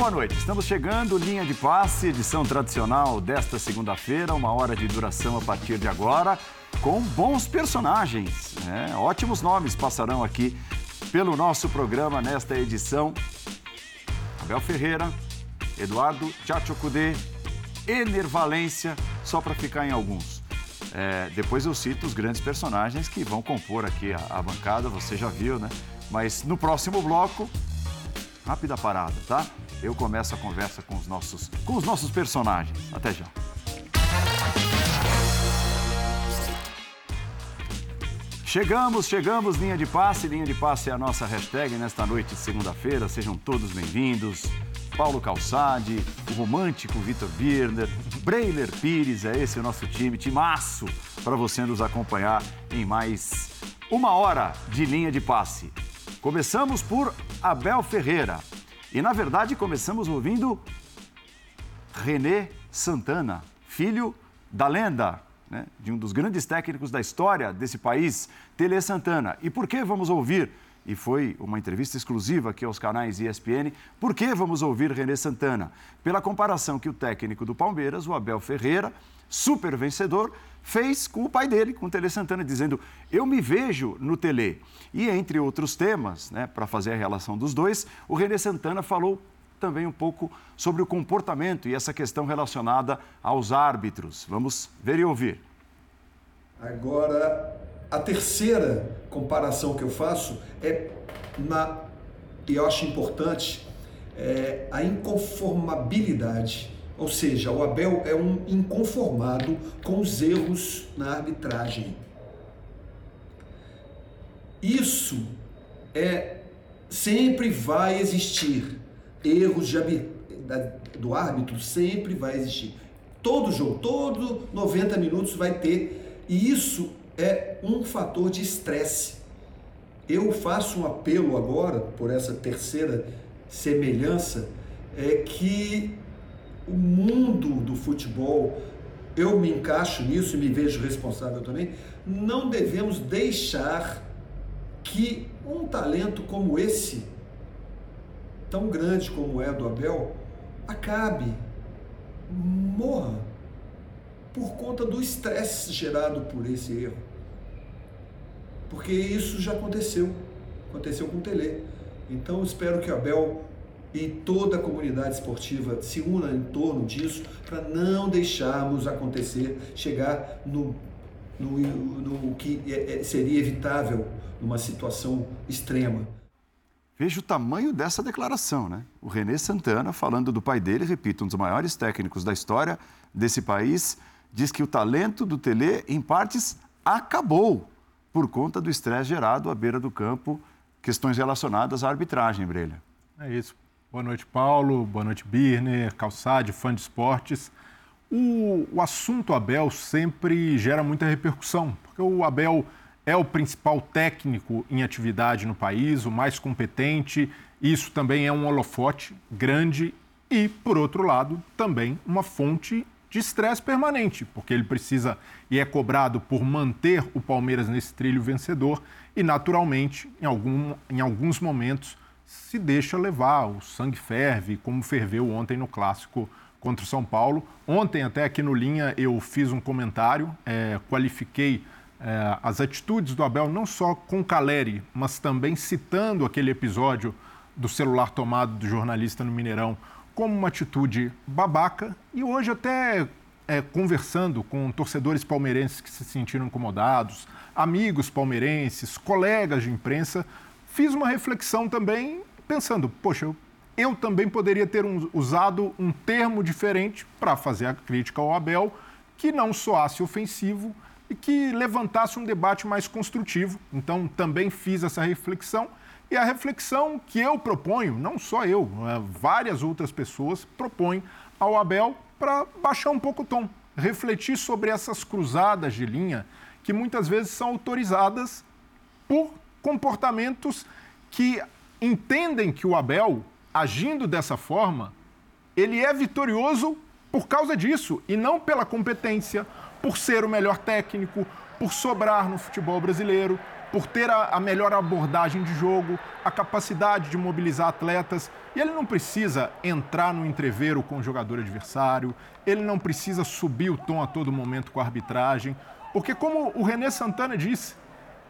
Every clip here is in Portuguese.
boa noite. Estamos chegando, linha de passe, edição tradicional desta segunda-feira, uma hora de duração a partir de agora, com bons personagens. Né? Ótimos nomes passarão aqui pelo nosso programa nesta edição. Abel Ferreira, Eduardo Tchatchokudê, Ener Valência, só para ficar em alguns. É, depois eu cito os grandes personagens que vão compor aqui a, a bancada, você já viu, né? Mas no próximo bloco, rápida parada, tá? Eu começo a conversa com os nossos, com os nossos personagens. Até já. Chegamos, chegamos, linha de passe. Linha de passe é a nossa hashtag nesta noite de segunda-feira. Sejam todos bem-vindos. Paulo Calçade, o romântico Vitor Birner, Breiler Pires, é esse o nosso time, timaço, para você nos acompanhar em mais uma hora de linha de passe. Começamos por Abel Ferreira. E, na verdade, começamos ouvindo René Santana, filho da lenda, né, de um dos grandes técnicos da história desse país, Tele Santana. E por que vamos ouvir? E foi uma entrevista exclusiva aqui aos canais ESPN. Por que vamos ouvir René Santana? Pela comparação que o técnico do Palmeiras, o Abel Ferreira, super vencedor, fez com o pai dele, com o Tele Santana, dizendo: Eu me vejo no Tele. E entre outros temas, né, para fazer a relação dos dois, o René Santana falou também um pouco sobre o comportamento e essa questão relacionada aos árbitros. Vamos ver e ouvir. Agora, a terceira comparação que eu faço é na e eu acho importante é, a inconformabilidade ou seja, o Abel é um inconformado com os erros na arbitragem. Isso é sempre vai existir. Erros de, do árbitro sempre vai existir. Todo jogo, todo 90 minutos vai ter. E isso é um fator de estresse. Eu faço um apelo agora, por essa terceira semelhança, é que o mundo do futebol, eu me encaixo nisso e me vejo responsável também, não devemos deixar que um talento como esse, tão grande como é do Abel, acabe, morra, por conta do estresse gerado por esse erro. Porque isso já aconteceu, aconteceu com o Tele. Então espero que o Abel e toda a comunidade esportiva se una em torno disso para não deixarmos acontecer, chegar no, no, no que é, é, seria evitável numa situação extrema. Veja o tamanho dessa declaração, né? O Renê Santana, falando do pai dele, repito, um dos maiores técnicos da história desse país, diz que o talento do Tele, em partes, acabou por conta do estresse gerado à beira do campo, questões relacionadas à arbitragem, Brelha. É isso. Boa noite, Paulo. Boa noite, Birner, Calçade, fã de esportes. O, o, assunto Abel sempre gera muita repercussão, porque o Abel é o principal técnico em atividade no país, o mais competente. Isso também é um holofote grande e, por outro lado, também uma fonte de estresse permanente, porque ele precisa e é cobrado por manter o Palmeiras nesse trilho vencedor e, naturalmente, em, algum, em alguns momentos, se deixa levar, o sangue ferve, como ferveu ontem no clássico contra o São Paulo. Ontem, até aqui no Linha, eu fiz um comentário, é, qualifiquei é, as atitudes do Abel, não só com Caleri, mas também citando aquele episódio do celular tomado do jornalista no Mineirão, como uma atitude babaca. E hoje, até é, conversando com torcedores palmeirenses que se sentiram incomodados, amigos palmeirenses, colegas de imprensa, fiz uma reflexão também, pensando, poxa, eu, eu também poderia ter um, usado um termo diferente para fazer a crítica ao Abel, que não soasse ofensivo e que levantasse um debate mais construtivo. Então, também fiz essa reflexão. E a reflexão que eu proponho, não só eu, é, várias outras pessoas propõem ao Abel para baixar um pouco o tom, refletir sobre essas cruzadas de linha que muitas vezes são autorizadas por comportamentos que entendem que o Abel, agindo dessa forma, ele é vitorioso por causa disso e não pela competência, por ser o melhor técnico, por sobrar no futebol brasileiro. por ter a, a, melhor abordagem de jogo, a capacidade de mobilizar atletas. E ele não precisa entrar no entreveiro com o jogador adversário, ele não precisa subir o tom a todo momento com a arbitragem, porque, como o René Santana disse,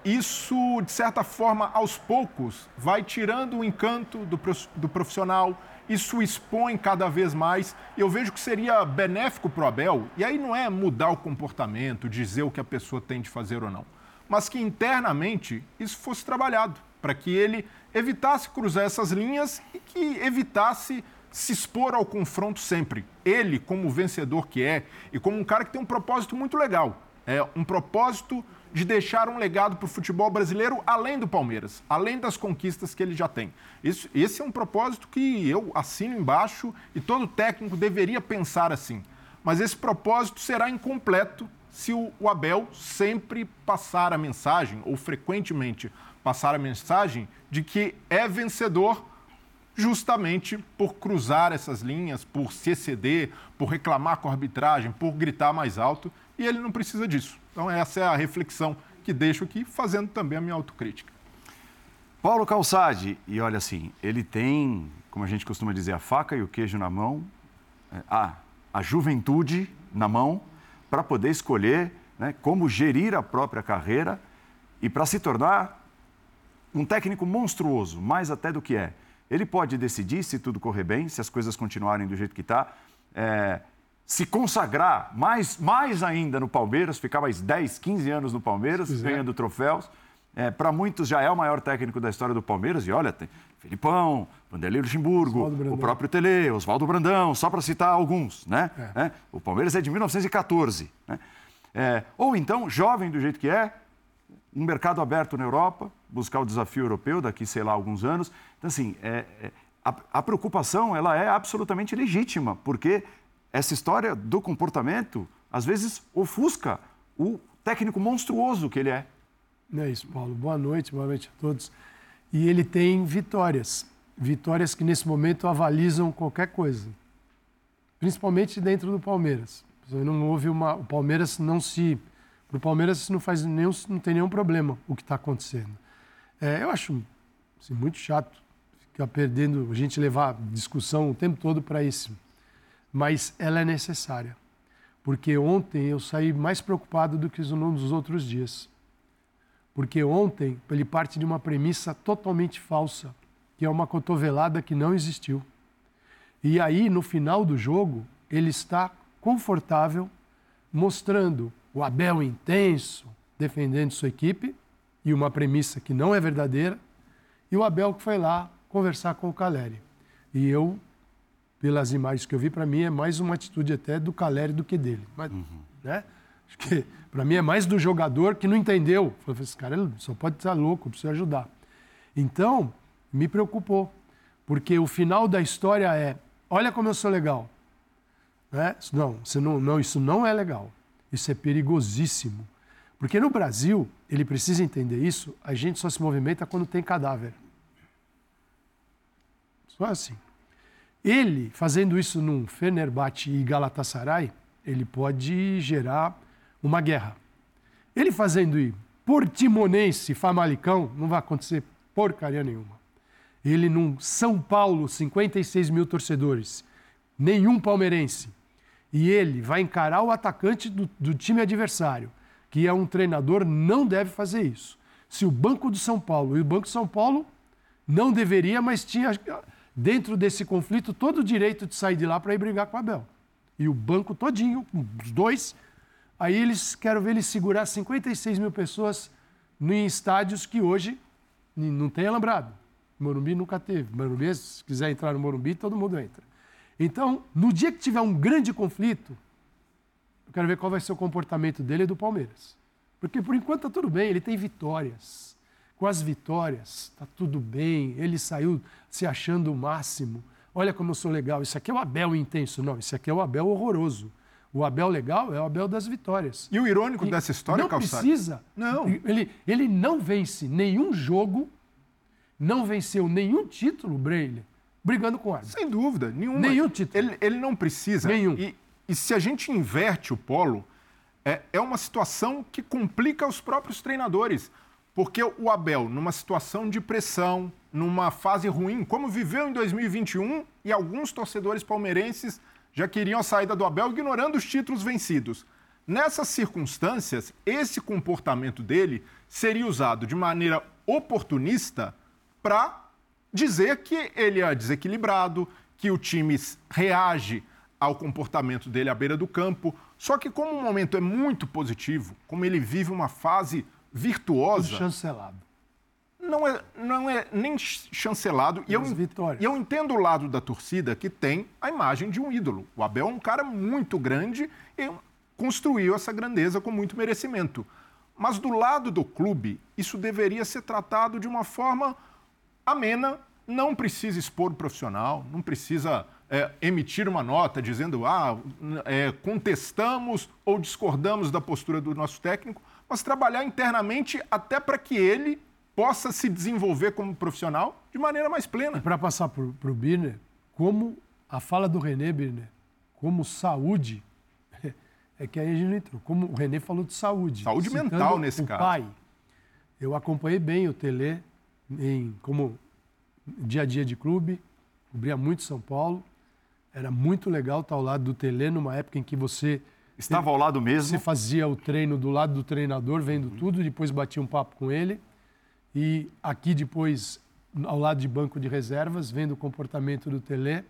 isso, de certa forma, aos poucos, vai tirando o encanto do, profissional, isso expõe cada vez mais. Eu vejo que seria benéfico para o Abel, e aí não é mudar o comportamento, dizer o que a pessoa tem de fazer ou não, mas que internamente isso fosse trabalhado, para que ele evitasse cruzar essas linhas e que evitasse se expor ao confronto sempre. Ele, como vencedor que é, e como um cara que tem um propósito muito legal, é um propósito de deixar um legado para o futebol brasileiro além do Palmeiras, além das conquistas que ele já tem. Isso, esse é um propósito que eu assino embaixo e todo técnico deveria pensar assim. Mas esse propósito será incompleto se o, o Abel sempre passar a mensagem, ou frequentemente passar a mensagem, de que é vencedor justamente por cruzar essas linhas, por se exceder, por reclamar com a arbitragem, por gritar mais alto, e ele não precisa disso. Então, essa é a reflexão que deixo aqui, fazendo também a minha autocrítica. Paulo Calçade, e olha assim, ele tem, como a gente costuma dizer, a faca e o queijo na mão, é, a, a juventude na mão, para poder escolher né, como gerir a própria carreira e para se tornar um técnico monstruoso, mais até do que é. Ele pode decidir, se tudo correr bem, se as coisas continuarem do jeito que está, é, se consagrar mais, mais ainda no Palmeiras, ficar mais 10, 15 anos no Palmeiras, ganhando troféus. É, Para muitos já é o maior técnico da história do Palmeiras, e olha, tem Felipão, Vanderlei Luxemburgo, o próprio Tele, Oswaldo Brandão, só para citar alguns. Né? É. É, o Palmeiras é de 1914. Né? É, ou então, jovem do jeito que é, um mercado aberto na Europa, buscar o desafio europeu daqui, sei lá, alguns anos. Então, assim, é, é, a, a preocupação ela é absolutamente legítima, porque essa história do comportamento, às vezes, ofusca o técnico monstruoso que ele é. É isso, Paulo. Boa noite, boa noite a todos. E ele tem vitórias. Vitórias que, nesse momento, avalizam qualquer coisa. Principalmente dentro do Palmeiras. Não houve uma... O Palmeiras não se... Para o Palmeiras não, faz nenhum, não tem nenhum problema o que está acontecendo. É, eu acho assim, muito chato ficar perdendo, a gente levar discussão o tempo todo para isso mas ela é necessária. Porque ontem eu saí mais preocupado do que nos outros dias. Porque ontem ele parte de uma premissa totalmente falsa, que é uma cotovelada que não existiu. E aí, no final do jogo, ele está confortável, mostrando o Abel intenso, defendendo sua equipe, e uma premissa que não é verdadeira, e o Abel que foi lá conversar com o Caleri. E eu pelas imagens que eu vi, para mim é mais uma atitude até do Caleri do que dele. Mas, uhum. né? Acho que para mim é mais do jogador que não entendeu. Falei, esse cara só pode estar louco, preciso ajudar. Então, me preocupou, porque o final da história é: olha como eu sou legal. Né? Não, você não, não, isso não é legal. Isso é perigosíssimo. Porque no Brasil, ele precisa entender isso, a gente só se movimenta quando tem cadáver. Só assim. Ele, fazendo isso num Fenerbahçe e Galatasaray, ele pode gerar uma guerra. Ele fazendo ir Portimonense, Famalicão, não vai acontecer porcaria nenhuma. Ele num São Paulo, 56 mil torcedores, nenhum palmeirense. E ele vai encarar o atacante do, do time adversário, que é um treinador, não deve fazer isso. Se o Banco do São Paulo, e o Banco São Paulo não deveria, mas tinha dentro desse conflito, todo o direito de sair de lá para ir brigar com Abel. E o banco todinho, os dois, aí eles, quero ver eles segurar 56 mil pessoas em estádios que hoje não tem alambrado. Morumbi nunca teve. Morumbi, se quiser entrar no Morumbi, todo mundo entra. Então, no dia que tiver um grande conflito, eu quero ver qual vai ser o comportamento dele e do Palmeiras. Porque por enquanto está tudo bem, ele tem vitórias com as vitórias, está tudo bem, ele saiu se achando o máximo. Olha como eu sou legal. Isso aqui é o Abel intenso. Não, isso aqui é o Abel horroroso. O Abel legal é o Abel das vitórias. E o irônico e dessa história, Não Calçado? precisa. Não. Ele, ele não vence nenhum jogo, não venceu nenhum título, Breile, brigando com o árbitro. Sem dúvida, nenhuma. Nenhum título. Ele, ele não precisa. Nenhum. E, e se a gente inverte o polo, é, é uma situação que complica os próprios treinadores. Porque o Abel, numa situação de pressão, numa fase ruim, como viveu em 2021, e alguns torcedores palmeirenses já queriam a saída do Abel, ignorando os títulos vencidos. Nessas circunstâncias, esse comportamento dele seria usado de maneira oportunista para dizer que ele é desequilibrado, que o time reage ao comportamento dele à beira do campo. Só que, como o momento é muito positivo, como ele vive uma fase virtuosa. Tudo chancelado. Não é, não é nem chancelado. E eu, e eu entendo o lado da torcida que tem a imagem de um ídolo. O Abel é um cara muito grande e construiu essa grandeza com muito merecimento. Mas do lado do clube, isso deveria ser tratado de uma forma amena, não precisa expor o profissional, não precisa é, emitir uma nota dizendo ah, é, contestamos ou discordamos da postura do nosso técnico, mas trabalhar internamente até para que ele possa se desenvolver como profissional de maneira mais plena. E para passar para o Birner, como a fala do René Birner, como saúde é que aí a gente não entrou. Como o Renê falou de saúde. Saúde mental nesse o caso. pai. Eu acompanhei bem o Tele em, como dia a dia de clube, cobria muito São Paulo. Era muito legal estar ao lado do Tele numa época em que você. Estava ao lado mesmo. Você fazia o treino do lado do treinador, vendo uhum. tudo, depois batia um papo com ele. E aqui depois, ao lado de banco de reservas, vendo o comportamento do Tele,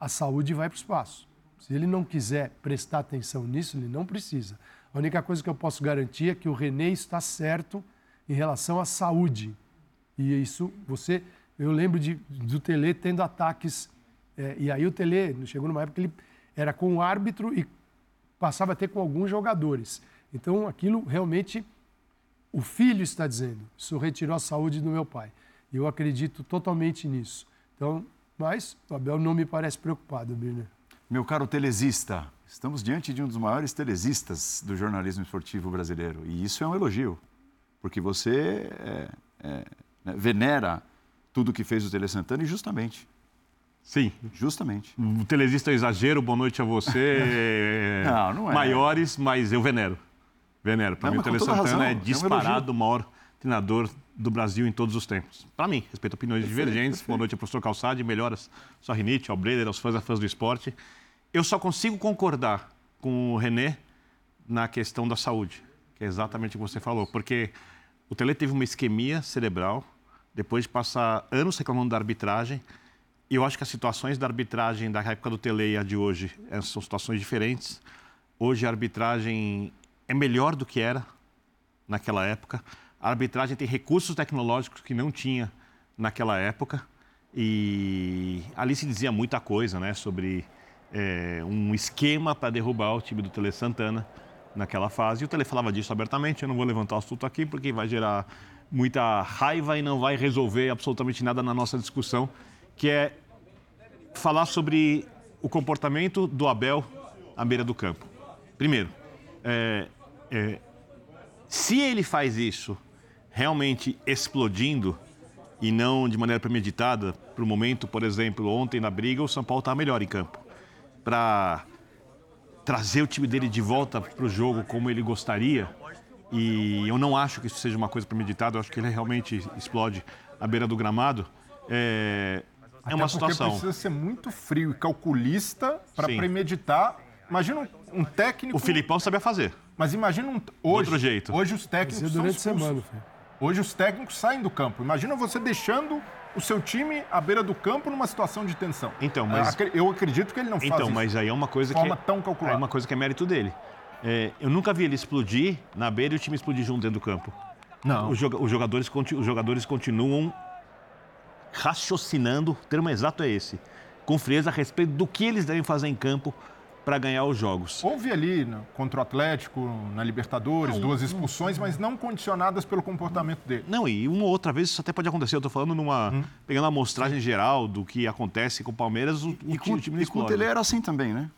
a saúde vai para o espaço. Se ele não quiser prestar atenção nisso, ele não precisa. A única coisa que eu posso garantir é que o René está certo em relação à saúde. E isso, você. Eu lembro de, do Tele tendo ataques. É, e aí o Tele chegou numa época que ele era com o árbitro e passava a ter com alguns jogadores. Então aquilo realmente. O filho está dizendo: Isso retirou a saúde do meu pai. Eu acredito totalmente nisso. Então, mas o Abel não me parece preocupado, Birner. Meu caro telesista, estamos diante de um dos maiores telesistas do jornalismo esportivo brasileiro. E isso é um elogio, porque você é, é, né, venera tudo que fez o Tele Santana e justamente. Sim. Justamente. O telesista é exagero, boa noite a você. não, não é. Maiores, mas eu venero. Venero. Para mim, o Tele Santana é disparado é um o maior treinador do Brasil em todos os tempos. Para mim, respeito a opiniões perfeito, divergentes. Perfeito. Boa noite, professor Calçade. Melhoras sua rinite, ao Breder, aos fãs e fãs do esporte. Eu só consigo concordar com o René na questão da saúde, que é exatamente o que você falou, porque o Tele teve uma isquemia cerebral, depois de passar anos reclamando da arbitragem, eu acho que as situações da arbitragem da época do Tele e a de hoje eh, são situações diferentes. Hoje a arbitragem é melhor do que era naquela época. A arbitragem tem recursos tecnológicos que não tinha naquela época. E ali se dizia muita coisa né, sobre é, um esquema para derrubar o time do Tele Santana naquela fase. E o Tele falava disso abertamente. Eu não vou levantar o assunto aqui porque vai gerar muita raiva e não vai resolver absolutamente nada na nossa discussão, que é falar sobre o comportamento do Abel à beira do campo. Primeiro, é, é, se ele faz isso realmente explodindo e não de maneira premeditada, para o momento, por exemplo, ontem na briga, o São Paulo está melhor em campo para trazer o time dele de volta para o jogo como ele gostaria. E eu não acho que isso seja uma coisa premeditada, eu acho que ele realmente explode à beira do gramado. É, é uma situação. precisa ser muito frio e calculista para premeditar. Imagina um, um, técnico. O Filipão sabia fazer. Mas imagina um. Hoje, outro jeito. Hoje os técnicos. Durante são semana, Hoje os técnicos saem do campo. Imagina você deixando o seu time à beira do campo numa situação de tensão. Então, mas eu acredito que ele não faz então, isso mas aí é uma coisa de forma que é, tão calculada. É uma coisa que é mérito dele. É, eu nunca vi ele explodir na beira e o time explodir junto dentro do campo. Não. Os, jogadores, os jogadores continuam raciocinando, o termo exato é esse, com frieza a respeito do que eles devem fazer em campo para ganhar os jogos. Houve ali né, contra o Atlético, na Libertadores, não, duas expulsões, não, mas não condicionadas pelo comportamento dele. Não, e uma ou outra vez isso até pode acontecer. Eu estou falando numa. Hum. pegando a amostragem geral do que acontece com o Palmeiras, o, e, o, com, o time E com o Tele era assim também, né?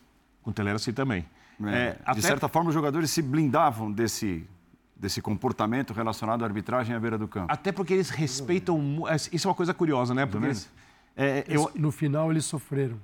Com o Tele era assim também. É, é, de até... certa forma, os jogadores se blindavam desse, desse comportamento relacionado à arbitragem à beira do campo. Até porque eles respeitam. Isso é uma coisa curiosa, né? Porque eles, é, eu... No final, eles sofreram.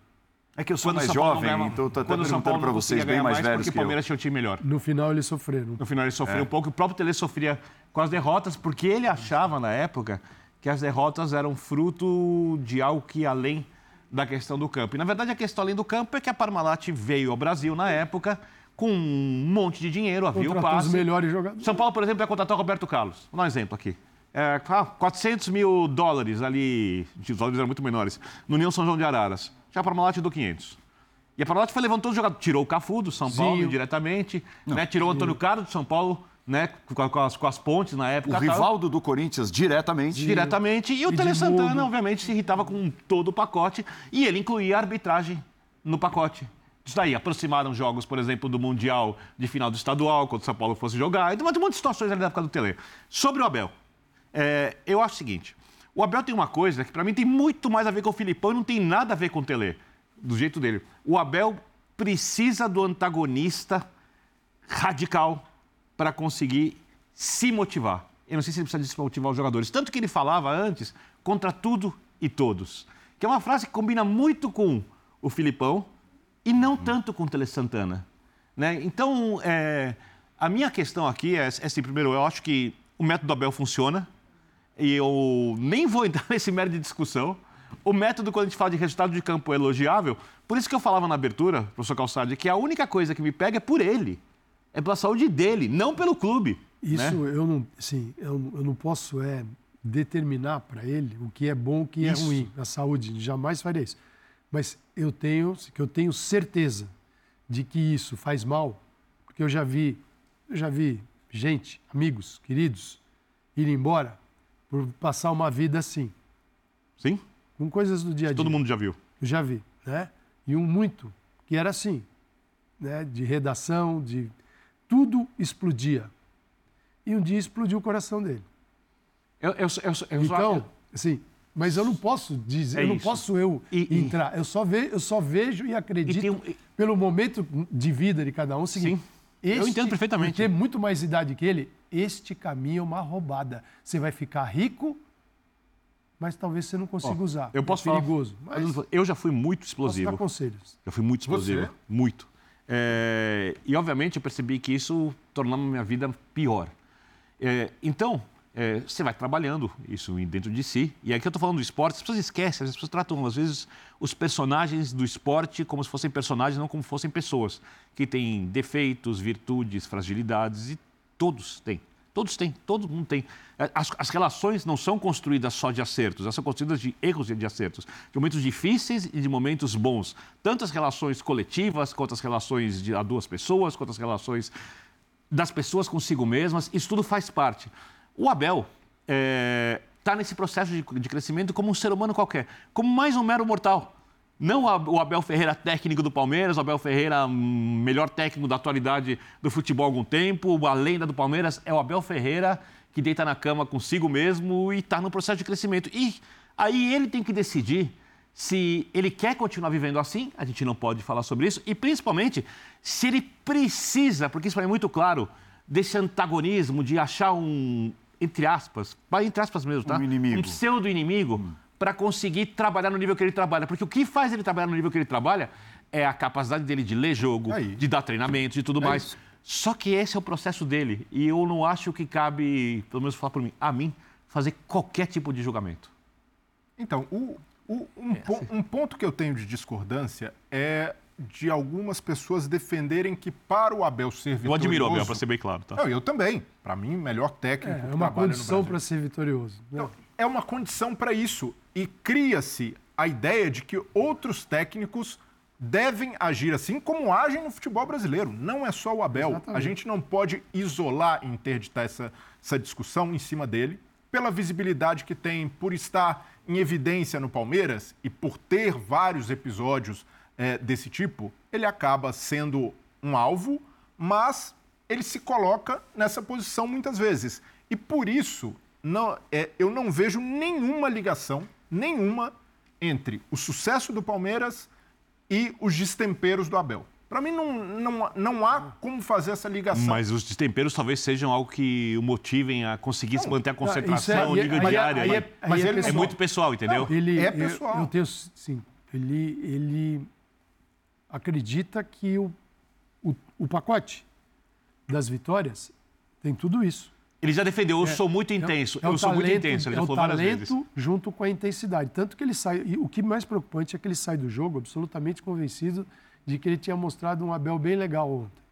É que eu sou mais jovem, ganhava, então estou até perguntando para vocês, bem mais, mais velhos porque que o Palmeiras tinha um time melhor. No final eles sofreram. No final ele sofreu é. um pouco. O próprio Tele sofria com as derrotas, porque ele achava na época que as derrotas eram fruto de algo que ia além da questão do campo. E na verdade a questão além do campo é que a Parmalat veio ao Brasil na época com um monte de dinheiro, havia o passe. os melhores jogadores. São Paulo, por exemplo, vai contratar o Roberto Carlos. Vou dar um exemplo aqui. É, 400 mil dólares ali, os dólares eram muito menores, no União São João de Araras. Já a Parmalat deu 500. E a Parmalat foi levantando os jogadores. Tirou o Cafu do São Paulo Zinho. diretamente, né? tirou o Antônio Carlos do São Paulo, né? Com, com, as, com as pontes na época. O Rivaldo do Corinthians diretamente. Diretamente. E o Tele Santana, obviamente, se irritava com todo o pacote. E ele incluía a arbitragem no pacote. Isso daí, aproximaram jogos, por exemplo, do Mundial de final do estadual, quando o São Paulo fosse jogar. Então, um monte de situações ali da época do Tele. Sobre o Abel, é, eu acho o seguinte: o Abel tem uma coisa que, para mim, tem muito mais a ver com o Filipão e não tem nada a ver com o Tele do jeito dele. O Abel precisa do antagonista radical para conseguir se motivar. Eu não sei se ele precisa de motivar os jogadores. Tanto que ele falava antes contra tudo e todos. Que é uma frase que combina muito com o Filipão e não tanto com o Tele Santana. Né? Então, é, a minha questão aqui é, é assim, primeiro, eu acho que o método Abel funciona e eu nem vou entrar nesse mérito de discussão. O método, quando a gente fala de resultado de campo, é elogiável. Por isso que eu falava na abertura, professor Calçade, que a única coisa que me pega é por ele. É pela saúde dele, não pelo clube. Isso né? eu não, sim, eu, eu não posso é, determinar para ele o que é bom, o que é ruim. A saúde, jamais faria isso. Mas eu tenho, que eu tenho certeza de que isso faz mal, porque eu já vi, eu já vi gente, amigos, queridos, ir embora por passar uma vida assim. Sim? com coisas do dia a dia. Todo mundo já viu. já vi, né? E um muito que era assim, né? De redação, de tudo explodia. E um dia explodiu o coração dele. Eu, eu, eu, eu então, assim, mas eu não posso dizer, é eu não isso. posso eu e, entrar. E... Eu só vejo, eu só vejo e acredito e um... pelo momento de vida de cada um. Seguinte, Sim. Este, eu entendo perfeitamente. Ter muito mais idade que ele, este caminho é uma roubada. Você vai ficar rico mas talvez você não consiga usar. Eu posso é perigoso. Falar, mas eu já fui muito explosivo. Posso dar conselhos. Já fui muito explosivo, você? muito. É, e obviamente eu percebi que isso tornava minha vida pior. É, então é, você vai trabalhando isso dentro de si. E aqui eu estou falando do esporte, as pessoas esquecem, as pessoas tratam às vezes os personagens do esporte como se fossem personagens, não como fossem pessoas que têm defeitos, virtudes, fragilidades e todos têm. Todos têm, todo mundo tem. É, as, as, relações não são construídas só de acertos, elas são construídas de erros e de acertos, de momentos difíceis e de momentos bons. Tanto as relações coletivas, quanto as relações de, a duas pessoas, quanto as relações das pessoas consigo mesmas, isso tudo faz parte. O Abel está é, tá nesse processo de, de crescimento como um ser humano qualquer, como mais um mero mortal. Não o Abel Ferreira, técnico do Palmeiras, o Abel Ferreira, hum, melhor técnico da atualidade do futebol há algum tempo, a lenda do Palmeiras, é o Abel Ferreira que deita na cama consigo mesmo e está no processo de crescimento. E aí ele tem que decidir se ele quer continuar vivendo assim, a gente não pode falar sobre isso, e principalmente se ele precisa, porque isso é muito claro, desse antagonismo, de achar um, entre aspas, entre aspas mesmo, tá? Um inimigo. Um pseudo-inimigo. Hum para conseguir trabalhar no nível que ele trabalha. Porque o que faz ele trabalhar no nível que ele trabalha é a capacidade dele de ler jogo, Aí. de dar treinamento, e tudo é mais. Isso. Só que esse é o processo dele. E eu não acho que cabe, pelo menos falar por mim, a mim, fazer qualquer tipo de julgamento. Então, o, o, um, é, po, um ponto que eu tenho de discordância é de algumas pessoas defenderem que para o Abel ser vitorioso... Eu admiro o Abel, para ser bem claro. Tá? Não, eu também. Para mim, melhor técnico é, é uma condição para ser vitorioso. Né? Não, é uma condição para isso. E cria-se a ideia de que outros técnicos devem agir assim como agem no futebol brasileiro. Não é só o Abel. Exatamente. A gente não pode isolar e interditar essa, essa discussão em cima dele, pela visibilidade que tem, por estar em evidência no Palmeiras e por ter vários episódios é, desse tipo, ele acaba sendo um alvo, mas ele se coloca nessa posição muitas vezes. E por isso não, é, eu não vejo nenhuma ligação, nenhuma, entre o sucesso do Palmeiras e os destemperos do Abel. Para mim, não, não, não há como fazer essa ligação. Mas os destemperos talvez sejam algo que o motivem a conseguir não, manter a concentração, é, nível diário. Aí, mas é, é, muito pessoal, entendeu? Não, ele, é pessoal. Eu, eu tenho, sim, ele, ele acredita que o, o, o pacote das vitórias tem tudo isso. Ele já defendeu, eu é, sou muito é intenso. É, é eu sou talento, muito intenso, ele já é falou várias vezes. junto com a intensidade. Tanto que ele sai. E o que mais preocupante é que ele sai do jogo absolutamente convencido de que ele tinha mostrado um Abel bem legal ontem.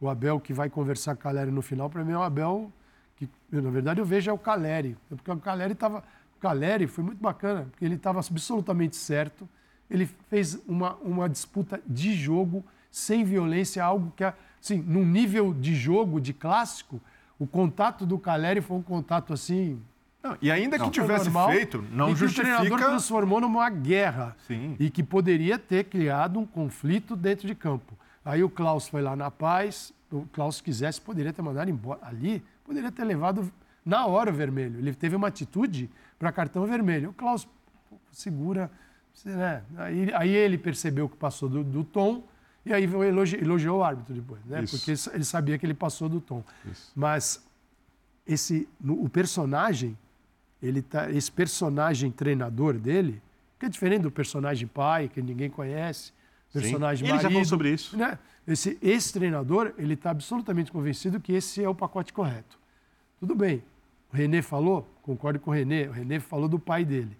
O Abel que vai conversar com o Caleri no final, para mim é um Abel que, na verdade, eu vejo é o Caleri. Porque o Caleri estava. O Caleri foi muito bacana, porque ele estava absolutamente certo. Ele fez uma, uma disputa de jogo sem violência, algo que, assim, num nível de jogo, de clássico, o contato do Caleri foi um contato assim. Não, e ainda que não, tivesse normal, feito, não e justifica. Que o treinador transformou numa guerra. Sim. E que poderia ter criado um conflito dentro de campo. Aí o Klaus foi lá na paz. O Klaus, se quisesse, poderia ter mandado embora. Ali, poderia ter levado na hora o vermelho. Ele teve uma atitude para cartão vermelho. O Klaus segura. Né? Aí, aí ele percebeu que passou do, do tom e aí elogi, elogiou o árbitro depois, né? Isso. Porque ele sabia que ele passou do tom. Isso. Mas esse, no, o personagem, ele tá, esse personagem treinador dele, que é diferente do personagem pai, que ninguém conhece, personagem Sim. marido. Ele já falou sobre isso. Né? Esse, esse treinador, ele está absolutamente convencido que esse é o pacote correto. Tudo bem. O René falou, concordo com o René, o René falou do pai dele.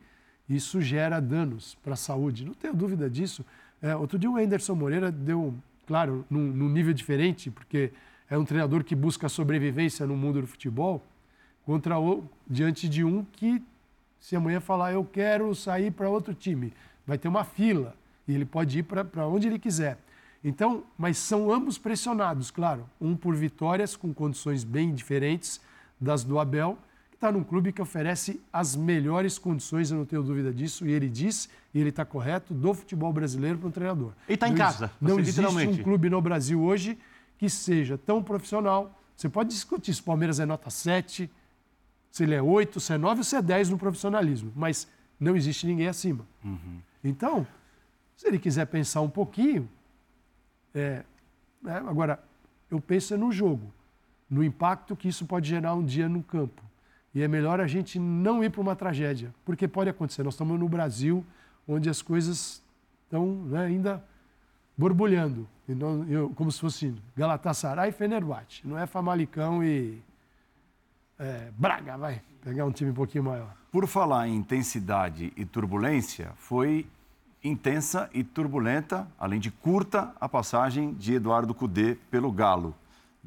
Isso gera danos para a saúde, não tenho dúvida disso. É, outro dia o Anderson Moreira deu, claro, num, num, nível diferente, porque é um treinador que busca sobrevivência no mundo do futebol, contra o, diante de um que, se amanhã falar eu quero sair para outro time, vai ter uma fila e ele pode ir para onde ele quiser. Então, mas são ambos pressionados, claro, um por vitórias com condições bem diferentes das do Abel está num clube que oferece as melhores condições, eu não tenho dúvida disso, e ele diz, e ele está correto, do futebol brasileiro para um treinador. Ele está em casa. Não existe um clube no Brasil hoje que seja tão profissional. Você pode discutir se o Palmeiras é nota 7, se ele é 8, se é 9 ou se é 10 no profissionalismo, mas não existe ninguém acima. Uhum. Então, se ele quiser pensar um pouquinho, é, é, agora, eu penso é no jogo, no impacto que isso pode gerar um dia no campo. E é melhor a gente não ir para uma tragédia, porque pode acontecer. Nós estamos no Brasil, onde as coisas estão né, ainda borbulhando, não, eu, como se fosse Galatasaray e Fenerbahçe. Não é Famalicão e é, Braga, vai pegar um time um pouquinho maior. Por falar em intensidade e turbulência, foi intensa e turbulenta, além de curta, a passagem de Eduardo Cudê pelo Galo.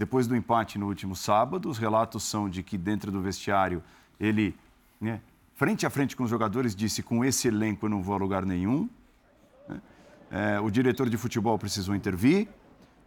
Depois do empate no último sábado, os relatos são de que dentro do vestiário ele, né, frente a frente com os jogadores, disse: com esse elenco eu não vou a lugar nenhum. É, o diretor de futebol precisou intervir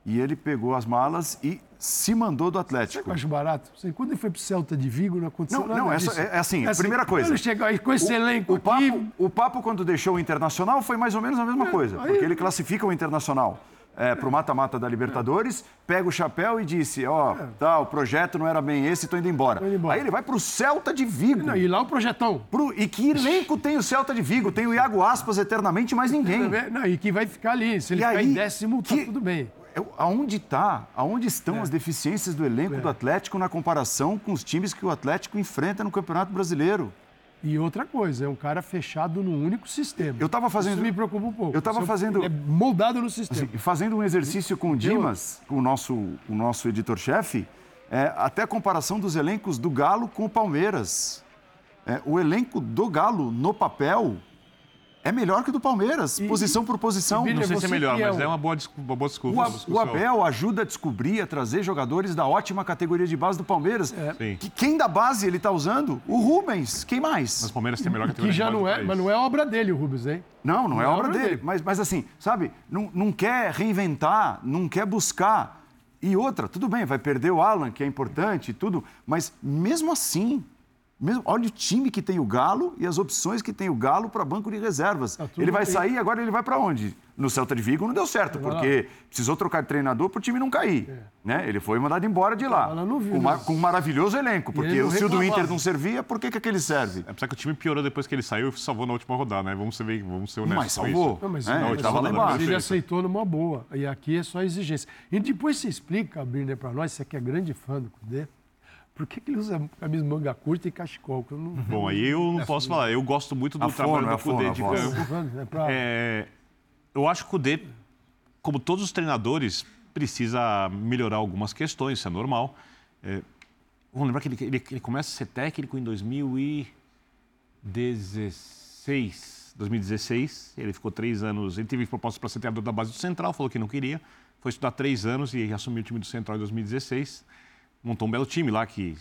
e ele pegou as malas e se mandou do Atlético. Eu acho barato? quando ele foi para o Celta de Vigo, não aconteceu não, nada Não, é, é, assim, é assim, primeira coisa. Ele chegou aí com esse o, elenco o papo, aqui... O papo, quando deixou o Internacional, foi mais ou menos a mesma é, coisa, aí... porque ele classifica o Internacional é, para o mata-mata da Libertadores, pega o chapéu e disse: Ó, oh, tá, o projeto não era bem esse, tô indo embora. Tô indo embora. Aí ele vai para o Celta de Vigo. Não, e lá o projetão. Pro, e que elenco tem o Celta de Vigo? Tem o Iago Aspas eternamente, mais ninguém. Não, e que vai ficar ali. Se ele e ficar aí, em décimo, tá tudo bem. É, aonde tá? Aonde estão é. as deficiências do elenco é. do Atlético na comparação com os times que o Atlético enfrenta no Campeonato Brasileiro? E outra coisa, é um cara fechado num único sistema. Eu estava fazendo. Isso me preocupa um pouco. Eu estava fazendo. É moldado no sistema. Assim, fazendo um exercício com o Dimas, o nosso, o nosso editor-chefe, é, até a comparação dos elencos do Galo com o Palmeiras. É, o elenco do Galo, no papel, é melhor que o do Palmeiras, e, posição por posição. não sei se é melhor, mas é uma boa, uma boa desculpa. O, o, Abel ajuda a descobrir, a trazer jogadores da ótima categoria de base do Palmeiras. É. Que, quem da base ele está usando? O Rubens. Quem mais? Mas o Palmeiras tem a melhor categoria que já não é, Mas não é obra dele, o Rubens, hein? Não, não, não é, é, obra, obra dele. dele. Mas, mas assim, sabe, não, não quer reinventar, não quer buscar. E outra, tudo bem, vai perder o Alan, que é importante e tudo, mas mesmo assim, mesmo, olha o time que tem o Galo e as opções que tem o Galo para banco de reservas. ele vai sair, agora ele vai para onde? No Celta de Vigo não deu certo, porque precisou trocar de treinador para o time não cair. É. Né? Ele foi mandado embora de lá. Viu, com, uma, com, um maravilhoso elenco, porque se o do Inter não servia, por que, que aquele serve? É porque que o time piorou depois que ele saiu e salvou na última rodada, né? Vamos ser, vamos ser honestos. Mas salvou. Não, mas, é, não, estava lá embaixo. Ele aceitou numa boa. E aqui é só exigência. E depois você explica, Birner, para nós, você que é grande fã do Cudê. Por que, que ele usa camisa manga curta e cachecol? Não... Bom, aí eu não é posso falar. Eu gosto muito do trabalho do Cudê de campo. É, eu acho que o Cudê como todos os treinadores, precisa melhorar algumas questões, isso é normal. É, vamos lembrar que ele, ele, ele, começa a ser técnico em 2016. 2016, ele ficou três anos. Ele teve proposta para ser treinador da base do Central, falou que não queria. Foi estudar três anos e assumiu o time do Central em 2016. Montou um belo time lá que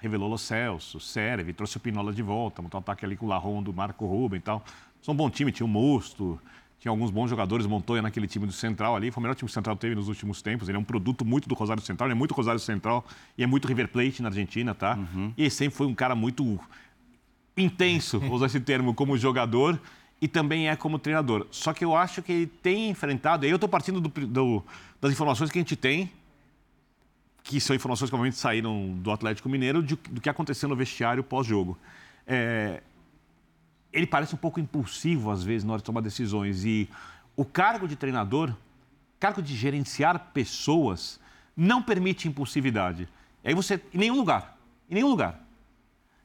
revelou Lo Celso, Sérvio, trouxe o Pinola de volta, montou um ataque ali com o Larrondo, Marco Ruben e tal. São um bom time, tinha o Mosto, tinha alguns bons jogadores, Montoya naquele time do Central ali, foi o melhor time que o Central teve nos últimos tempos. Ele é um produto muito do Rosário Central, ele é muito Rosário Central e é muito River Plate na Argentina, tá? Uhum. E ele sempre foi um cara muito intenso, vou usar esse termo, como jogador e também é como treinador. Só que eu acho que ele tem enfrentado, aí eu estou partindo do, do, das informações que a gente tem, que são informações que obviamente saíram do Atlético Mineiro, de, do que aconteceu no vestiário pós-jogo. É, ele parece um pouco impulsivo, às vezes, na hora de tomar decisões. E o cargo de treinador, cargo de gerenciar pessoas, não permite impulsividade. E aí você, em nenhum lugar, em nenhum lugar.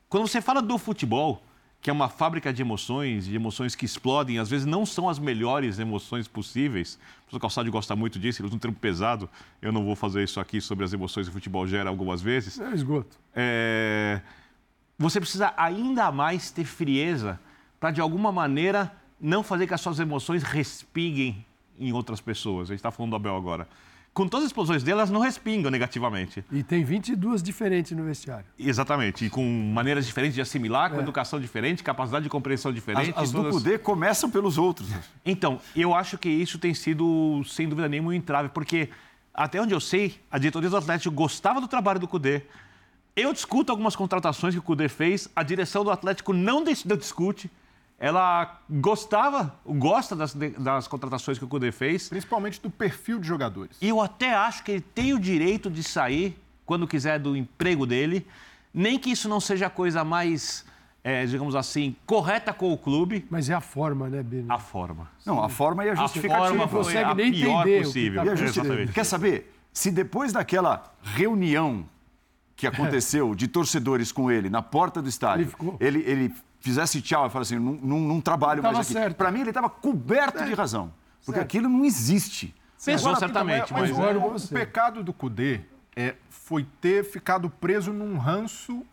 Quando você fala do futebol, que é uma fábrica de emoções, de emoções que explodem, às vezes não são as melhores emoções possíveis. O professor Calçado gosta muito disso, ele usa um termo pesado. Eu não vou fazer isso aqui sobre as emoções que o futebol gera algumas vezes. É esgoto. É... Você precisa ainda mais ter frieza para de alguma maneira não fazer que as suas emoções respinguem em outras pessoas. A gente está falando do Abel agora. Com todas as explosões dele, elas não respingam negativamente. E tem 22 diferentes no vestiário. Exatamente. E com maneiras diferentes de assimilar, com é. educação diferente, capacidade de compreensão diferente. As, as todas... do poder começam pelos outros. Então, eu acho que isso tem sido, sem dúvida nenhuma, um entrave, porque até onde eu sei, a diretoria do Atlético gostava do trabalho do Cudê. Eu discuto algumas contratações que o Cudê fez, a direção do Atlético não discute ela gostava, gosta das, das contratações que o Cudê fez. Principalmente do perfil de jogadores. E eu até acho que ele tem o direito de sair quando quiser do emprego dele, nem que isso não seja a coisa mais, é, digamos assim, correta com o clube. Mas é a forma, né, Bino? A forma. Não, a forma e a justificativa. A forma não consegue nem pior entender possível. Tá... Exatamente. Quer saber? Se depois daquela reunião que aconteceu de torcedores com ele na porta do estádio, ele, ele, ele fizesse tchau e falasse assim, não, não, não trabalho mais aqui. Para mim, ele estava coberto de razão. Porque certo. aquilo não existe. Pesou certamente. Mas, mas o, o, pecado do Cudê é, foi ter ficado preso num ranço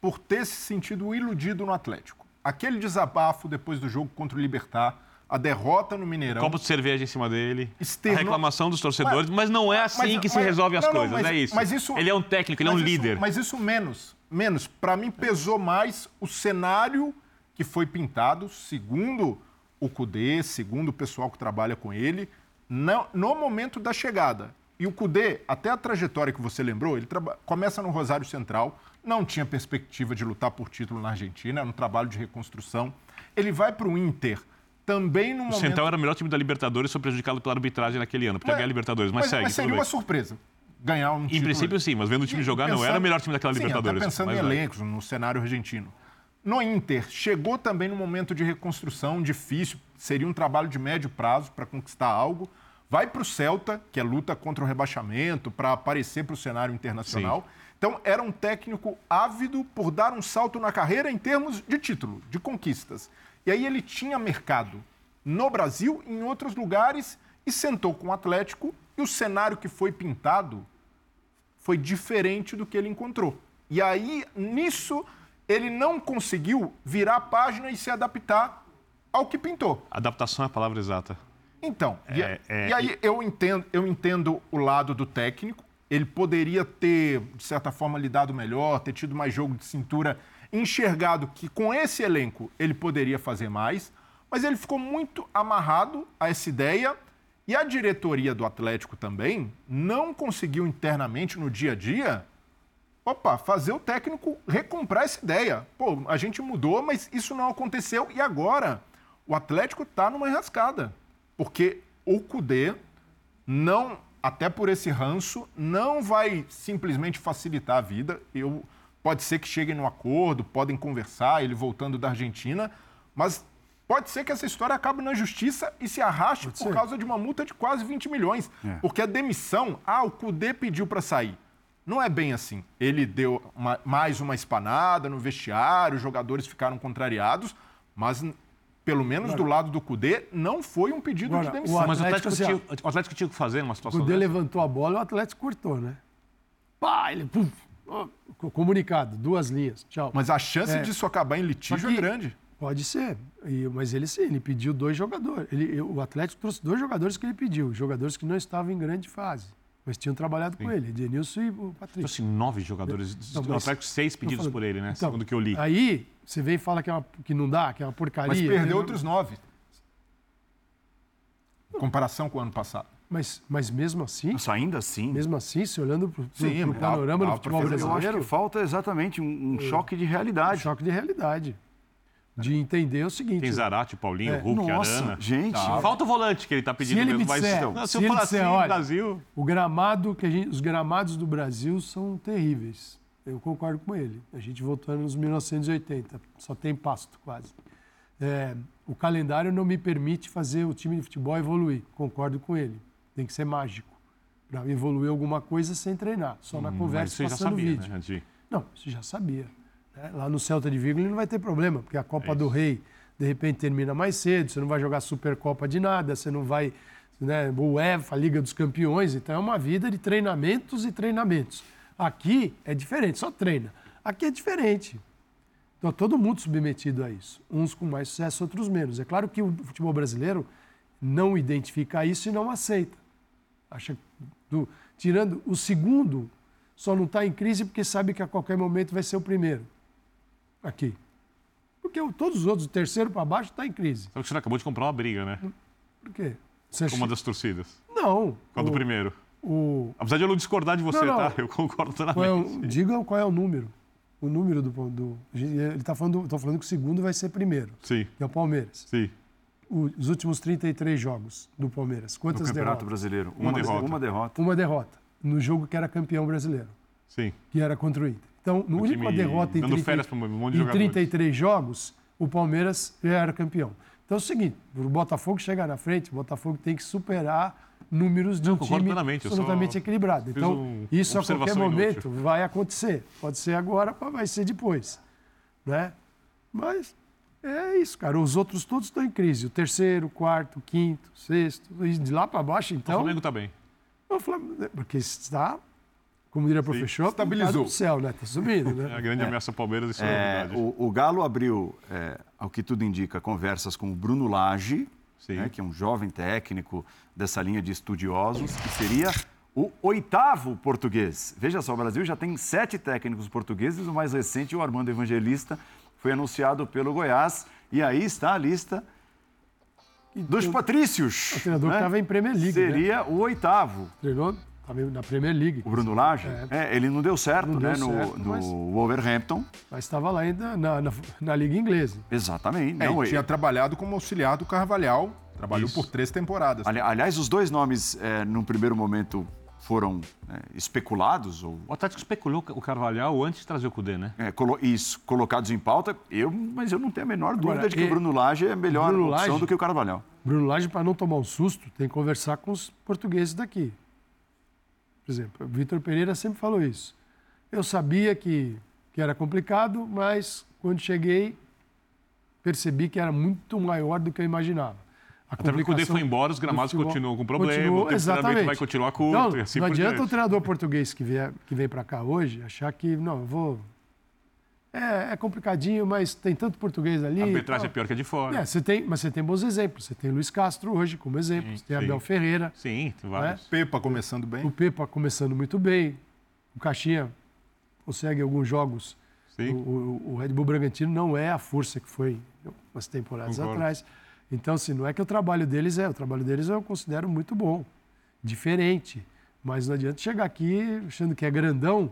por ter se sentido iludido no Atlético. Aquele desabafo depois do jogo contra o Libertar, a derrota no Mineirão. Copo de cerveja em cima dele, externo... a reclamação dos torcedores, mas, mas não é assim mas, que se resolve as não, coisas, não, é isso. Mas isso. Ele é um técnico, ele é um isso, líder. Mas isso menos menos. Para mim, pesou mais o cenário que foi pintado, segundo o CUDE, segundo o pessoal que trabalha com ele, no, no momento da chegada. E o CUDE, até a trajetória que você lembrou, ele começa no Rosário Central, não tinha perspectiva de lutar por título na Argentina, era um trabalho de reconstrução. Ele vai para o Inter, também no momento... O Central era o melhor time da Libertadores, foi prejudicado pela arbitragem naquele ano, porque ganhar a Libertadores, mas, mas segue. Mas seria uma surpresa ganhar um título. Em princípio, sim, mas vendo o time e jogar, pensando, não era o melhor time daquela sim, Libertadores. Até pensando em elencos, no cenário argentino. No Inter, chegou também no momento de reconstrução difícil, seria um trabalho de médio prazo para conquistar algo. Vai para o Celta, que é luta contra o rebaixamento, para aparecer para o cenário internacional. Sim. Então, era um técnico ávido por dar um salto na carreira em termos de título, de conquistas. E aí ele tinha mercado no Brasil, em outros lugares, e sentou com o Atlético, e o cenário que foi pintado foi diferente do que ele encontrou. E aí, nisso, ele não conseguiu virar a página e se adaptar ao que pintou. Adaptação é a palavra exata. Então, é, e, é, e, aí eu entendo, eu entendo o lado do técnico. Ele poderia ter, de certa forma, lidado melhor, ter tido mais jogo de cintura, enxergado que com esse elenco ele poderia fazer mais, mas ele ficou muito amarrado a essa ideia e a diretoria do Atlético também não conseguiu internamente no dia a dia, opa, fazer o técnico recomprar essa ideia. Pô, a gente mudou, mas isso não aconteceu e agora o Atlético está numa enrascada, porque o Cudê não, até por esse ranço, não vai simplesmente facilitar a vida. Eu pode ser que cheguem no acordo, podem conversar, ele voltando da Argentina, mas Pode ser que essa história acabe na justiça e se arraste Pode por ser. causa de uma multa de quase 20 milhões. É. Porque a demissão, ah, o Cudê pediu para sair. Não é bem assim. Ele deu uma, mais uma espanada no vestiário, os jogadores ficaram contrariados, mas pelo menos Agora, do lado do Cudê, não foi um pedido Agora, de demissão. O Mas o Atlético, tinha, o Atlético tinha que fazer uma situação O Cudê dessa. levantou a bola e o Atlético cortou, né? Pá, ele... Pum, comunicado, duas linhas, tchau. Mas a chance é. disso acabar em litígio é grande. Pode ser, mas ele sim, ele pediu dois jogadores. Ele, o Atlético trouxe dois jogadores que ele pediu, jogadores que não estavam em grande fase. Mas tinham trabalhado Sim. com ele, Denilson e o Patrício. Trouxe nove jogadores, não, mas, Atlético seis pedidos por ele, né? Então, Segundo que eu li. Aí, você vem e fala que, é uma, que não dá, que é uma porcaria. Mas perdeu né? outros nove. Em comparação com o ano passado. Mas, mas mesmo assim. Mas ainda assim. Mesmo assim, se olhando para o panorama do futebol brasileiro. Eu acho que falta exatamente um, um é, choque de realidade. Um choque de realidade de entender o seguinte. Tem Zarate, Paulinho, é, Hulk, Nossa, Arana. Gente, tá. falta o volante que ele está pedindo se ele mesmo. Me disser, mas, se, se eu falar disser, assim, olha, Brasil. O gramado que gente, os gramados do Brasil são terríveis. Eu concordo com ele. A gente voltou nos 1980, só tem pasto quase. É, o calendário não me permite fazer o time de futebol evoluir. Concordo com ele. Tem que ser mágico para evoluir alguma coisa sem treinar, só na hum, conversa passando sabia, vídeo. Né, não, você já sabia. Né? Lá no Celta de Vigo ele não vai ter problema, porque a Copa é do Rei de repente termina mais cedo, você não vai jogar Supercopa de nada, você não vai. Né, UEFA, Liga dos Campeões, então é uma vida de treinamentos e treinamentos. Aqui é diferente, só treina. Aqui é diferente. Então todo mundo submetido a isso. Uns com mais sucesso, outros menos. É claro que o futebol brasileiro não identifica isso e não aceita. Acha do, tirando o segundo, só não está em crise porque sabe que a qualquer momento vai ser o primeiro aqui. Porque todos os outros, o terceiro para baixo, está em crise. Só que você acabou de comprar uma briga, né? Por quê? Você Com uma das torcidas. Não. Qual o, do primeiro? O... Apesar de eu não discordar de você, não, não. tá? Eu concordo totalmente. É o... Diga qual é o número. O número do. do... Ele está falando, tô falando que o segundo vai ser primeiro. Sim. Que é o Palmeiras. Sim. Os últimos 33 jogos do Palmeiras. Quantas no Campeonato derrotas? Brasileiro. Uma, uma derrota. Uma derrota. Uma derrota. No jogo que era campeão brasileiro. Sim. Que era contra o Inter. Então, no único derrota em, 30, um em 33 jogos, o Palmeiras já era campeão. Então é o seguinte, o Botafogo chegar na frente, o Botafogo tem que superar números de um time absolutamente equilibrado. Então, um, isso a qualquer momento inútil. vai acontecer. Pode ser agora, vai ser depois. Né? Mas é isso, cara. Os outros todos estão em crise. O terceiro, quarto, quinto, sexto, e de lá para baixo, então... O Flamengo está bem. O Flamengo, porque está como diria o professor, estabilizou. o céu, né? Está subindo, né? É a grande é. ameaça ao Palmeiras, isso é, é o, o, Galo abriu, é, ao que tudo indica, conversas com o Bruno Lage, né, que é um jovem técnico dessa linha de estudiosos, que seria o oitavo português. Veja só, o Brasil já tem sete técnicos portugueses, o mais recente, o Armando Evangelista, foi anunciado pelo Goiás, e aí está a lista dos patrícios. O treinador né? que estava em Premier League. Né? Seria né? o oitavo. Treinou na Premier League. O Bruno Lage? É. é ele não deu certo, não né? Deu no, certo, no mas, Wolverhampton. Mas estava lá ainda na, na, na, Liga Inglesa. Exatamente. É, não, ele tinha trabalhado como auxiliar do Carvalhal. Trabalhou Isso. por três temporadas. Ali, aliás, os dois nomes, é, num primeiro momento, foram é, especulados. Ou... O Atlético especulou o Carvalhal antes de trazer o Cudê, né? É, colo... Isso, colocados em pauta. Eu, mas eu não tenho a menor dúvida Agora, de que e... o Bruno Lage é melhor Bruno opção Lage, do que o Carvalhal. Bruno Lage, para não tomar um susto, tem que conversar com os portugueses daqui. Por exemplo, o Vitor Pereira sempre falou isso. Eu sabia que, que era complicado, mas quando cheguei, percebi que era muito maior do que eu imaginava. A Até porque o Cudê foi embora, os gramados continuam com problema, continuou, o exatamente. vai continuar curto. Não, assim não adianta o treinador português que, vier, que vem para cá hoje achar que, não, eu vou é, é, complicadinho, mas tem tanto português ali. A arbitragem é pior que a de fora. É, você tem, mas você tem bons exemplos. Você tem Luiz Castro hoje como exemplo, sim, você tem sim. Abel Ferreira. Sim, tem vários. Né? Pepa começando bem. O Pepa começando muito bem. O Caixinha consegue alguns jogos. Sim. O, o, o Red Bull Bragantino não é a força que foi umas temporadas Concordo. atrás. Então, assim, não é que o trabalho deles é. O trabalho deles eu considero muito bom, diferente. Mas não adianta chegar aqui achando que é grandão,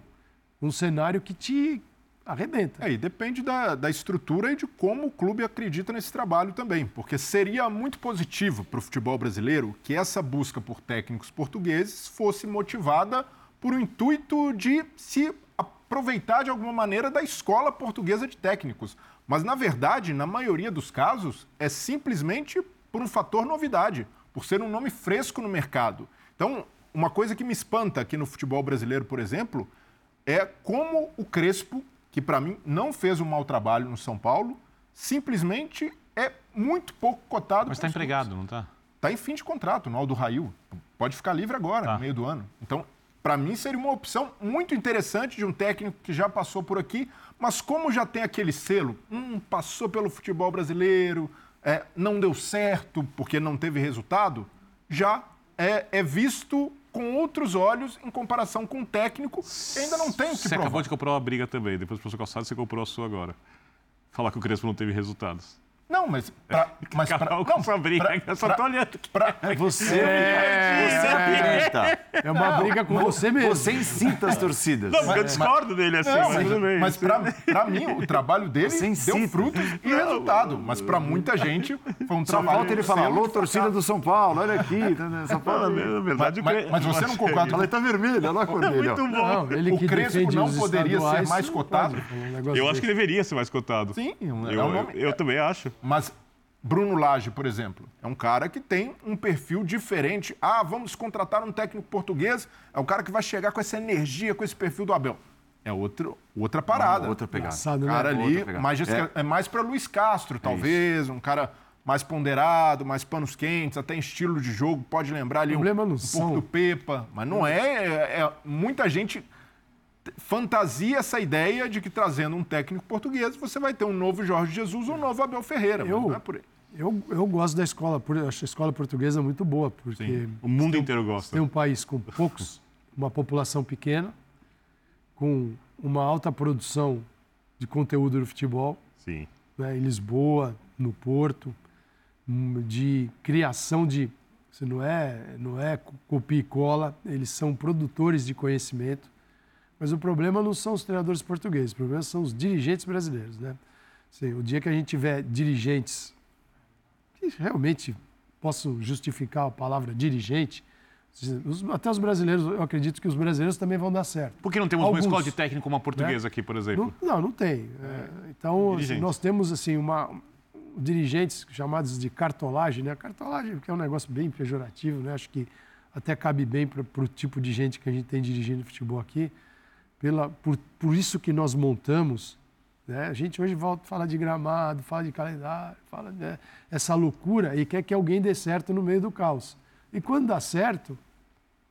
um cenário que te arrebenta. É, e depende da, da estrutura e de como o clube acredita nesse trabalho também, porque seria muito positivo para o futebol brasileiro que essa busca por técnicos portugueses fosse motivada por um intuito de se aproveitar de alguma maneira da escola portuguesa de técnicos. Mas, na verdade, na maioria dos casos, é simplesmente por um fator novidade, por ser um nome fresco no mercado. Então, uma coisa que me espanta aqui no futebol brasileiro, por exemplo, é como o Crespo que para mim não fez um mau trabalho no São Paulo, simplesmente é muito pouco cotado. Mas está empregado, não está? Está em fim de contrato no Aldo Rail. Pode ficar livre agora, tá. no meio do ano. Então, para mim, seria uma opção muito interessante de um técnico que já passou por aqui, mas como já tem aquele selo, hum, passou pelo futebol brasileiro, é, não deu certo porque não teve resultado, já é, é visto com outros olhos em comparação com um técnico que ainda não tem o que Você provar. acabou de comprar uma briga também, depois do professor Calçado você comprou a sua agora. Falar que o Crespo não teve resultados. Não, mas pra, mas pra, não, pra briga, pra, eu só tô olhando. Pra, você, é, você é, é uma briga com você mesmo. Você incita as torcidas. Não, mas, eu discordo dele assim, não, mas, mas, mas pra, pra, mim, o trabalho dele deu frutos e resultado. Mas pra muita gente foi um trabalho... Só falta ele falar, alô, torcida do São Paulo, olha aqui. São Paulo, na verdade, mas, mas você não concorda? Falei, tá vermelho, olha lá a cor dele. Muito bom. Não, ele o Crespo não poderia ser mais cotado? Eu acho que deveria ser mais cotado. Sim. Eu também acho. Mas Bruno Lage, por exemplo, é um cara que tem um perfil diferente. Ah, vamos contratar um técnico português. É o cara que vai chegar com essa energia, com esse perfil do Abel. É outro, outra parada. outra pegada. Engraçado, né? cara ali, mais, é. é mais para Luiz Castro, talvez. Um cara mais ponderado, mais panos quentes, até em estilo de jogo. Pode lembrar ali um, um pouco do Pepa. Mas não é, é, é muita gente fantasia essa ideia de que trazendo um técnico português você vai ter um novo Jorge Jesus ou um novo Abel Ferreira. Eu, não é por aí. Eu, eu gosto da escola, acho a escola portuguesa muito boa, porque Sim, o mundo inteiro gosta. Tem um país com poucos, uma população pequena, com uma alta produção de conteúdo do futebol. Sim. Né, em Lisboa, no Porto, hum, de criação de. Não é, não é copia e cola, eles são produtores de conhecimento. Mas o problema não são os treinadores portugueses, o problema são os dirigentes brasileiros. Né? Assim, o dia que a gente tiver dirigentes realmente posso justificar a palavra dirigente, até os brasileiros, eu acredito que os brasileiros também vão dar certo. Por que não temos Alguns, uma escola de técnico como a portuguesa né? aqui, por exemplo? Não, não, não tem. É, então, assim, nós temos assim uma dirigentes chamados de cartolagem, né? Cartolagem que é um negócio bem pejorativo, né? Acho que até cabe bem para o tipo de gente que a gente tem dirigindo futebol aqui. Pela, por, por isso que nós montamos né? A gente hoje volta a falar de gramado, fala de calendário, fala né, essa loucura e quer que alguém dê certo no meio do caos. E quando dá certo,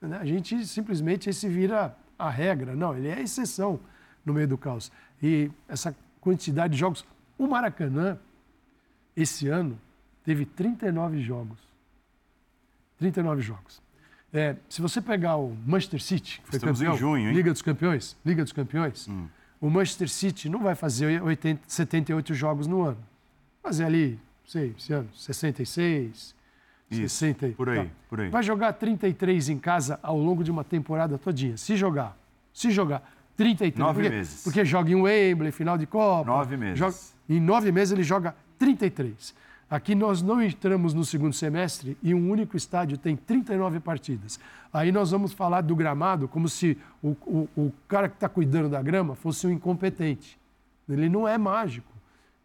né, a gente simplesmente esse vira a regra. Não, ele é a exceção no meio do caos. E essa quantidade de jogos. O Maracanã, esse ano, teve 39 jogos. 39 jogos. É, se você pegar o Manchester City, que foi Estamos campeão, em junho, hein? Liga dos Campeões, Liga dos Campeões, hum. O Manchester City não vai fazer 80, 78 jogos no ano. Fazer ali, sei, esse ano, 66, Isso, 60. Por aí, tá. por aí. Vai jogar 33 em casa ao longo de uma temporada todinha. Se jogar, se jogar 33. Nove porque, meses. Porque joga em Wembley, final de Copa. Nove meses. Joga, em nove meses ele joga 33. Aqui nós não entramos no segundo semestre e um único estádio tem 39 partidas. Aí nós vamos falar do gramado como se o, o, o cara que está cuidando da grama fosse um incompetente. Ele não é mágico,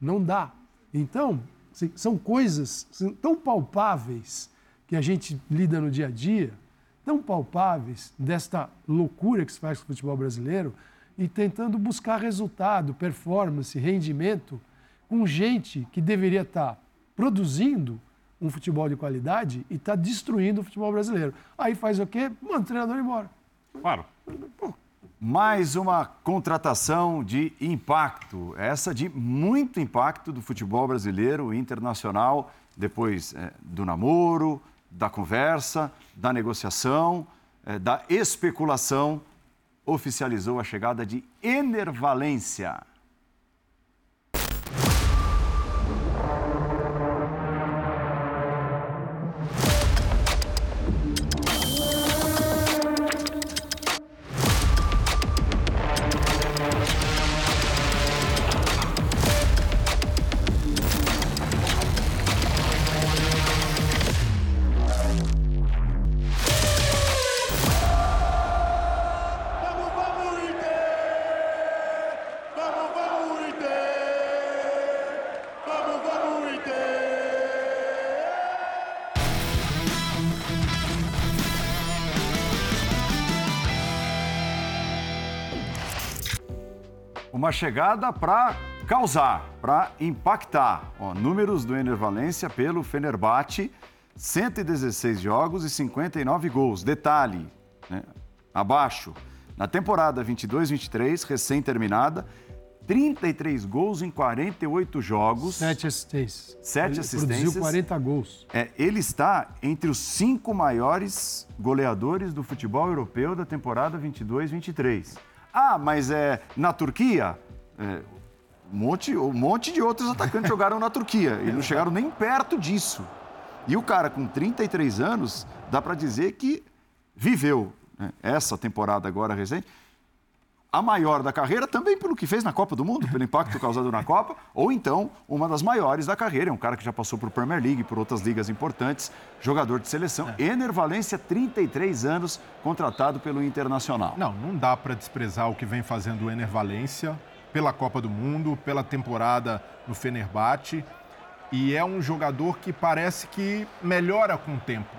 não dá. Então, são coisas tão palpáveis que a gente lida no dia a dia, tão palpáveis desta loucura que se faz com o futebol brasileiro e tentando buscar resultado, performance, rendimento com gente que deveria estar tá produzindo um futebol de qualidade e está destruindo o futebol brasileiro. Aí faz o quê? Manda o treinador embora. Claro. Pô. Mais uma contratação de impacto, essa de muito impacto do futebol brasileiro internacional, depois é, do namoro, da conversa, da negociação, é, da especulação, oficializou a chegada de Enervalência. Uma chegada para causar, para impactar. Ó, números do Enervalência pelo Fenerbahçe, 116 jogos e 59 gols. Detalhe, né? abaixo, na temporada 22-23, recém-terminada, 33 gols em 48 jogos. Sete assistências. Sete ele assistências. Produziu 40 gols. É, ele está entre os cinco maiores goleadores do futebol europeu da temporada 22-23. Ah, mas é na Turquia? É, um, monte, um monte de outros atacantes jogaram na Turquia e não chegaram nem perto disso. E o cara com 33 anos, dá para dizer que viveu né, essa temporada agora recente a maior da carreira, também pelo que fez na Copa do Mundo, pelo impacto causado na Copa, ou então uma das maiores da carreira. É um cara que já passou por Premier League, por outras ligas importantes, jogador de seleção. É. Ener Valência, 33 anos, contratado pelo Internacional. Não, não dá para desprezar o que vem fazendo o Ener Valência pela Copa do Mundo, pela temporada no Fenerbahçe. E é um jogador que parece que melhora com o tempo.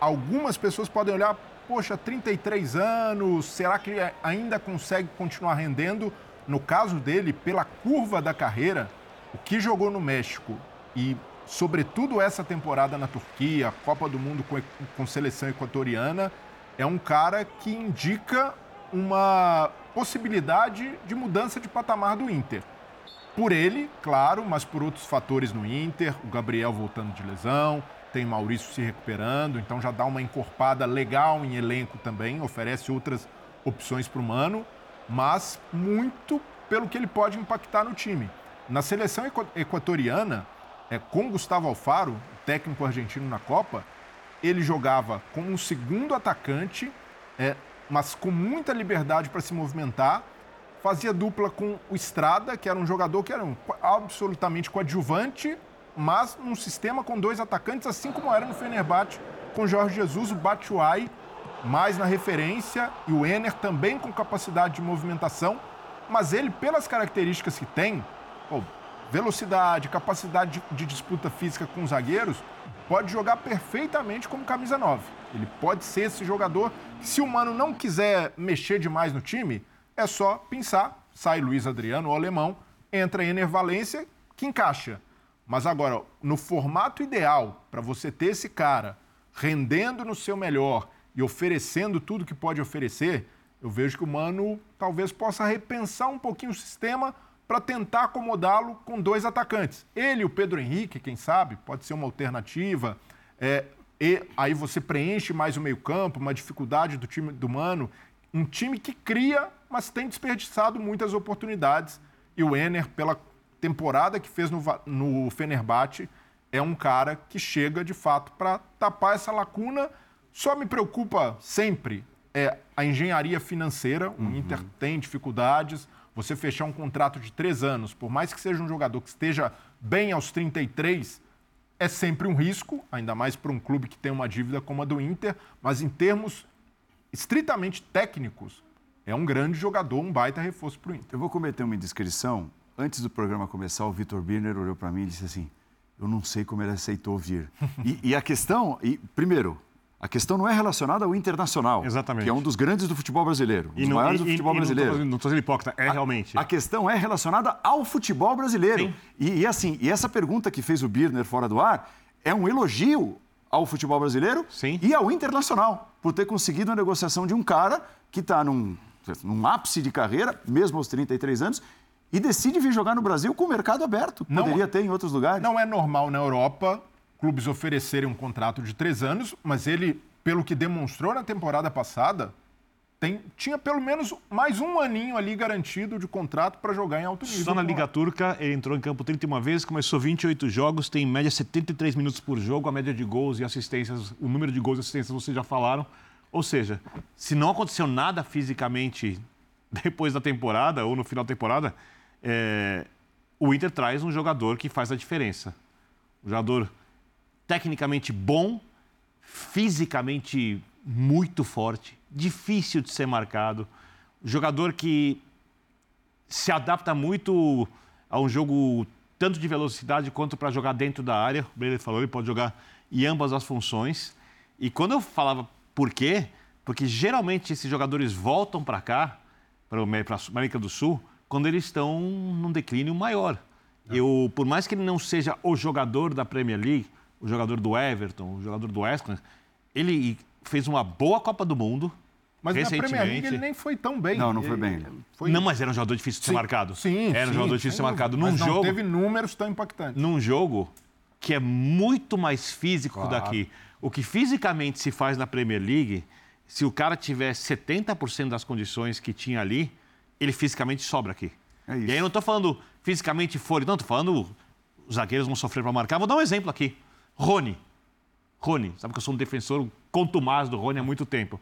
Algumas pessoas podem olhar poxa, 33 anos, será que ainda consegue continuar rendendo? No caso dele, pela curva da carreira, o que jogou no México e, sobretudo, essa temporada na Turquia, Copa do Mundo com, com seleção equatoriana, é um cara que indica uma possibilidade de mudança de patamar do Inter. Por ele, claro, mas por outros fatores no Inter, o Gabriel voltando de lesão, tem Maurício se recuperando, então já dá uma encorpada legal em elenco também, oferece outras opções para o Mano, mas muito pelo que ele pode impactar no time. Na seleção equatoriana, é, com Gustavo Alfaro, técnico argentino na Copa, ele jogava como um segundo atacante, é, mas com muita liberdade para se movimentar. Fazia dupla com o Estrada, que era um jogador que era um, absolutamente coadjuvante, mas num sistema com dois atacantes, assim como era no Fenerbahçe com Jorge Jesus, o Batshuayi mais na referência e o Ener também com capacidade de movimentação, mas ele, pelas características que tem, velocidade, capacidade de, de, disputa física com os zagueiros, pode jogar perfeitamente como camisa 9. Ele pode ser esse jogador se o Mano não quiser mexer demais no time, é só pensar, sai Luiz Adriano, o alemão, entra Ener Valência, que encaixa. Mas agora, no formato ideal para você ter esse cara rendendo no seu melhor e oferecendo tudo que pode oferecer, eu vejo que o Mano talvez possa repensar um pouquinho o sistema para tentar acomodá-lo com dois atacantes. Ele e o Pedro Henrique, quem sabe, pode ser uma alternativa. É, e aí você preenche mais o meio-campo, uma dificuldade do time do Mano. Um time que cria, mas tem desperdiçado muitas oportunidades. E o Ener, pela temporada que fez no, no Fenerbahçe, é um cara que chega de fato para tapar essa lacuna. Só me preocupa sempre é a engenharia financeira. O uhum. Inter tem dificuldades. Você fechar um contrato de três anos, por mais que seja um jogador que esteja bem aos 33, é sempre um risco, ainda mais para um clube que tem uma dívida como a do Inter. Mas em termos estritamente técnicos, é um grande jogador, um baita reforço para o Inter. Eu vou cometer uma indiscrição antes do programa começar, o Vitor Birner olhou para mim e disse assim: Eu não sei como ele aceitou vir. e, e, a questão, e, primeiro, a questão não é relacionada ao internacional, Exatamente. que é um dos grandes do futebol brasileiro, um dos maiores e, do futebol e, brasileiro. Não estou sendo hipócrita, é a, realmente. A questão é relacionada ao futebol brasileiro. E, e, assim, e essa pergunta que fez o Birner fora do ar é um elogio ao futebol brasileiro Sim. e ao internacional, por ter conseguido a negociação de um cara que está num, num ápice de carreira, mesmo aos 33 anos, e decide vir jogar no Brasil com o mercado aberto. Não, Poderia ter em outros lugares. Não é normal na Europa clubes oferecerem um contrato de três anos, mas ele, pelo que demonstrou na temporada passada, tem, tinha pelo menos mais um aninho ali garantido de contrato para jogar em alto nível. Só na Liga Turca, ele entrou em campo 31 vezes, começou 28 jogos, tem em média 73 minutos por jogo, a média de gols e assistências, o número de gols e assistências vocês já falaram. Ou seja, se não aconteceu nada fisicamente depois da temporada ou no final da temporada, é, o Inter traz um jogador que faz a diferença. Um jogador tecnicamente bom, fisicamente muito forte, difícil de ser marcado. Um jogador que se adapta muito a um jogo tanto de velocidade quanto para jogar dentro da área. O Breyer falou, ele pode jogar em ambas as funções. E quando eu falava por quê, porque geralmente esses jogadores voltam para cá, para a América do Sul, quando eles estão num declínio maior. Eu, por mais que ele não seja o jogador da Premier League, o jogador do Everton, o jogador do West Ham, ele fez uma boa Copa do Mundo. Mas na Premier League ele nem foi tão bem. Não, não foi bem. Foi... Não, mas era um jogador difícil de ser marcado. Sim, Era um sim, jogador difícil de ser marcado. Num mas jogo. Não teve números tão impactantes. Num jogo que é muito mais físico claro. daqui. O que fisicamente se faz na Premier League, se o cara tiver 70% das condições que tinha ali, ele fisicamente sobra aqui. É e aí eu não estou falando fisicamente fora, não, estou falando os zagueiros vão sofrer para marcar. Vou dar um exemplo aqui. Rony. Rony, sabe que eu sou um defensor contumaz do Rony há muito tempo.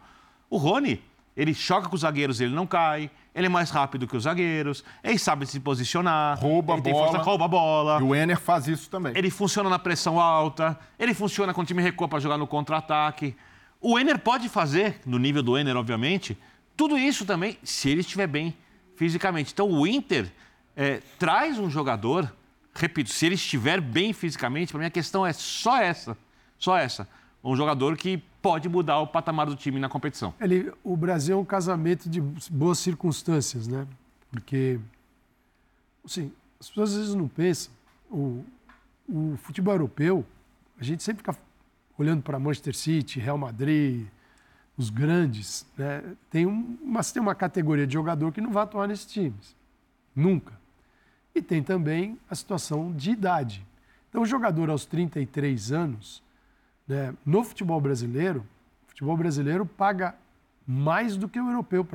O Rony, ele choca com os zagueiros, ele não cai, ele é mais rápido que os zagueiros, ele sabe se posicionar, rouba a bola, força, rouba a bola. E o Enner faz isso também. Ele funciona na pressão alta, ele funciona quando o time recua para jogar no contra-ataque. O Enner pode fazer, no nível do Enner, obviamente, tudo isso também, se ele estiver bem fisicamente. Então, o Inter é, traz um jogador, repito, se ele estiver bem fisicamente, para mim a questão é só essa, só essa. Um jogador que pode mudar o patamar do time na competição. Ele, o Brasil é um casamento de boas circunstâncias, né? Porque, assim, as pessoas às vezes não pensam. O, o futebol europeu, a gente sempre fica olhando para Manchester City, Real Madrid, os grandes, né, tem, um, mas tem uma categoria de jogador que não vai atuar nesses times. Nunca. E tem também a situação de idade. Então, o jogador aos 33 anos, né, no futebol brasileiro, o futebol brasileiro paga mais do que o europeu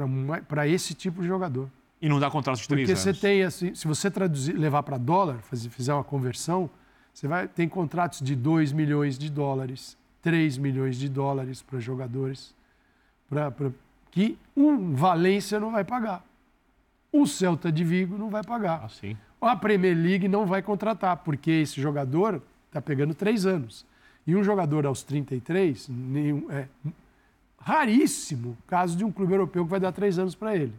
para esse tipo de jogador. E não dá contrato de três Porque anos. você tem, assim, se você traduzir, levar para dólar, fazer, fizer uma conversão, você vai tem contratos de 2 milhões de dólares, 3 milhões de dólares para jogadores pra, pra, que um Valência não vai pagar. O Celta de Vigo não vai pagar. Assim. A Premier League não vai contratar, porque esse jogador está pegando três anos. E um jogador aos 33, nenhum, é raríssimo caso de um clube europeu que vai dar três anos para ele.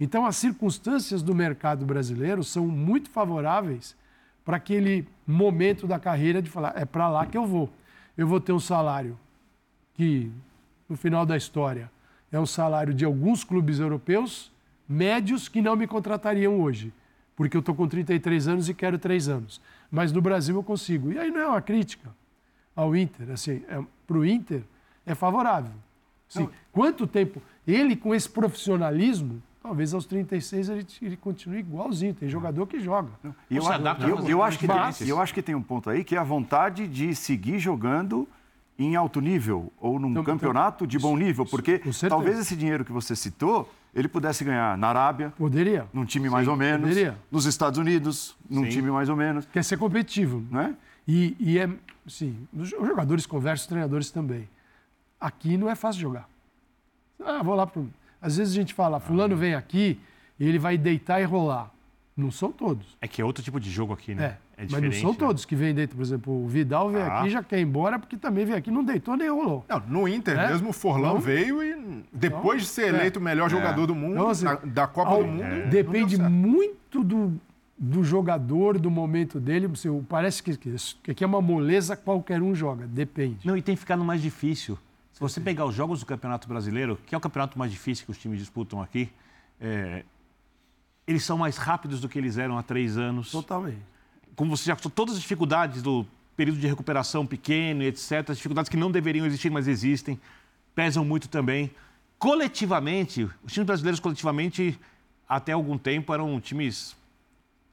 Então, as circunstâncias do mercado brasileiro são muito favoráveis para aquele momento da carreira de falar: é para lá que eu vou. Eu vou ter um salário que no final da história, é um salário de alguns clubes europeus médios que não me contratariam hoje, porque eu estou com 33 anos e quero 3 anos. Mas no Brasil eu consigo. E aí não é uma crítica ao Inter. Assim, é, Para o Inter é favorável. Assim, quanto tempo ele, com esse profissionalismo, talvez aos 36 ele, ele continue igualzinho. Tem jogador que joga. E eu, eu, eu, acho que tem, eu acho que tem um ponto aí que é a vontade de seguir jogando em alto nível ou num então, campeonato de bom nível, porque talvez esse dinheiro que você citou ele pudesse ganhar na Arábia, poderia, num time Sim, mais ou menos, poderia. nos Estados Unidos, num Sim. time mais ou menos. Quer ser competitivo, né? E, e é, sim, os jogadores conversam, os treinadores também. Aqui não é fácil jogar. Ah, vou lá pro... Às vezes a gente fala, fulano vem aqui e ele vai deitar e rolar. Não são todos. É que é outro tipo de jogo aqui, né? É, é mas não são né? todos que vêm dentro. Por exemplo, o Vidal veio ah. aqui já quer ir embora porque também veio aqui, não deitou nem rolou. Não, no Inter é? mesmo, o Forlão então, veio e depois então, de ser é. eleito o melhor jogador do mundo, então, assim, da Copa ao, do Mundo. É. Depende muito do, do jogador, do momento dele. Parece que, que aqui é uma moleza, qualquer um joga. Depende. Não, e tem ficado mais difícil. Se você pegar os jogos do Campeonato Brasileiro, que é o campeonato mais difícil que os times disputam aqui, é, eles são mais rápidos do que eles eram há três anos. Totalmente. Como você já falou, todas as dificuldades do período de recuperação pequeno, etc., as dificuldades que não deveriam existir, mas existem, pesam muito também. Coletivamente, os times brasileiros coletivamente, até algum tempo, eram times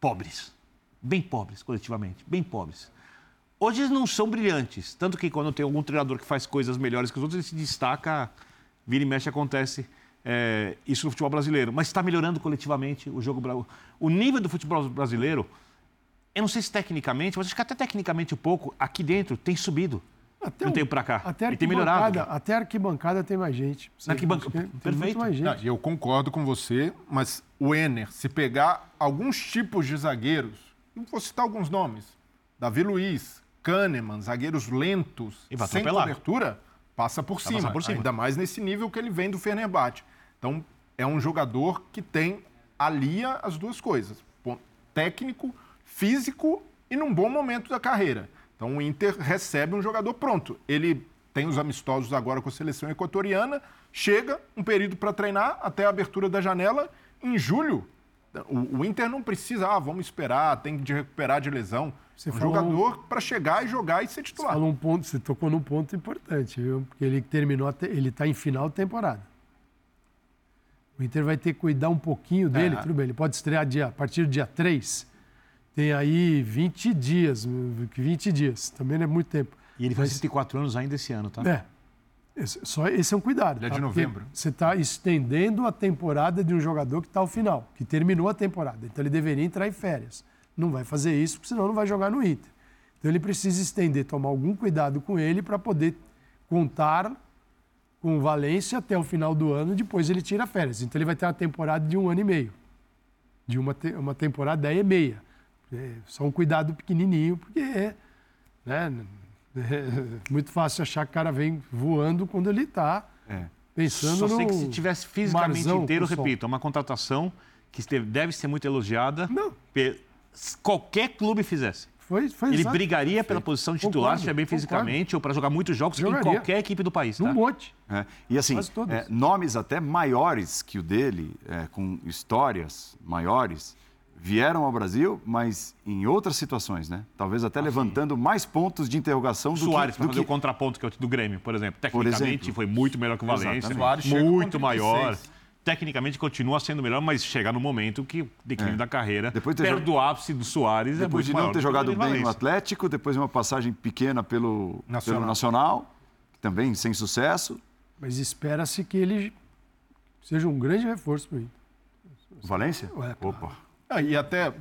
pobres. Bem pobres, coletivamente, bem pobres. Hoje eles não são brilhantes, tanto que quando tem algum treinador que faz coisas melhores que os outros, ele se destaca, vira e mexe acontece é, isso no futebol brasileiro, mas está melhorando coletivamente o jogo. O nível do futebol brasileiro, eu não sei se tecnicamente, mas acho que até tecnicamente um pouco, aqui dentro tem subido. Até um tempo para cá. Até e tem melhorado. Até a arquibancada tem mais gente. Arquibancada, perfeito. Mais gente. Não, eu concordo com você, mas o Ener, se pegar alguns tipos de zagueiros, não vou citar alguns nomes, Davi Luiz, Kahneman, zagueiros lentos, sem cobertura, passa por, cima, por cima. Ainda mais nesse nível que ele vem do Fenerbahçe. Então, é um jogador que tem, alia as duas coisas: técnico, físico e num bom momento da carreira. Então, o Inter recebe um jogador pronto. Ele tem os amistosos agora com a seleção equatoriana, chega um período para treinar até a abertura da janela. Em julho, O, o, Inter não precisa, ah, vamos esperar, tem de recuperar de lesão. Você um jogador para chegar e jogar e ser titular. Você, um ponto, você tocou num ponto importante, viu? Porque ele terminou, ele está em final de temporada. O Inter vai ter que cuidar um pouquinho dele, é. tudo bem. Ele pode estrear dia, a partir do dia 3. Tem aí 20 dias, 20 dias. Também não é muito tempo. E ele faz 34 anos ainda esse ano, tá? É. Esse, só, esse é um cuidado. Ele é tá? de novembro. Porque você está estendendo a temporada de um jogador que está ao final, que terminou a temporada. Então ele deveria entrar em férias. Não vai fazer isso, porque senão não vai jogar no Inter. Então ele precisa estender, tomar algum cuidado com ele para poder contar com o Valência até o final do ano, depois ele tira férias. Então ele vai ter uma temporada de um ano e meio. De uma, te uma temporada e meia. É só um cuidado pequenininho, porque é, né, é muito fácil achar que o cara vem voando quando ele está é. pensando Só no sei que se tivesse fisicamente inteiro, repito, é uma contratação que deve ser muito elogiada. Não. Qualquer clube fizesse. Foi, foi ele brigaria pela posição de titular, concordo, se estiver bem fisicamente, ou para jogar muitos jogos Jogaria. em qualquer equipe do país. Tá? Um monte. É. E assim, é, nomes até maiores que o dele, é, com histórias maiores, vieram ao Brasil, mas em outras situações, né? Talvez até ah, levantando sim. mais pontos de interrogação o do Soares, que... Do fazer que... o contraponto que é o do Grêmio, por exemplo. Tecnicamente por exemplo. foi muito melhor que o Valência, muito maior tecnicamente continua sendo melhor, mas chega no momento que declínio é. da carreira, depois perto do ápice do Soares, é depois é de não ter jogado bem no Atlético, depois de uma passagem pequena pelo Nacional, pelo Nacional também sem sucesso. Mas espera-se que ele seja um grande reforço para o. Valência? Ué, claro. Opa. Ah, e até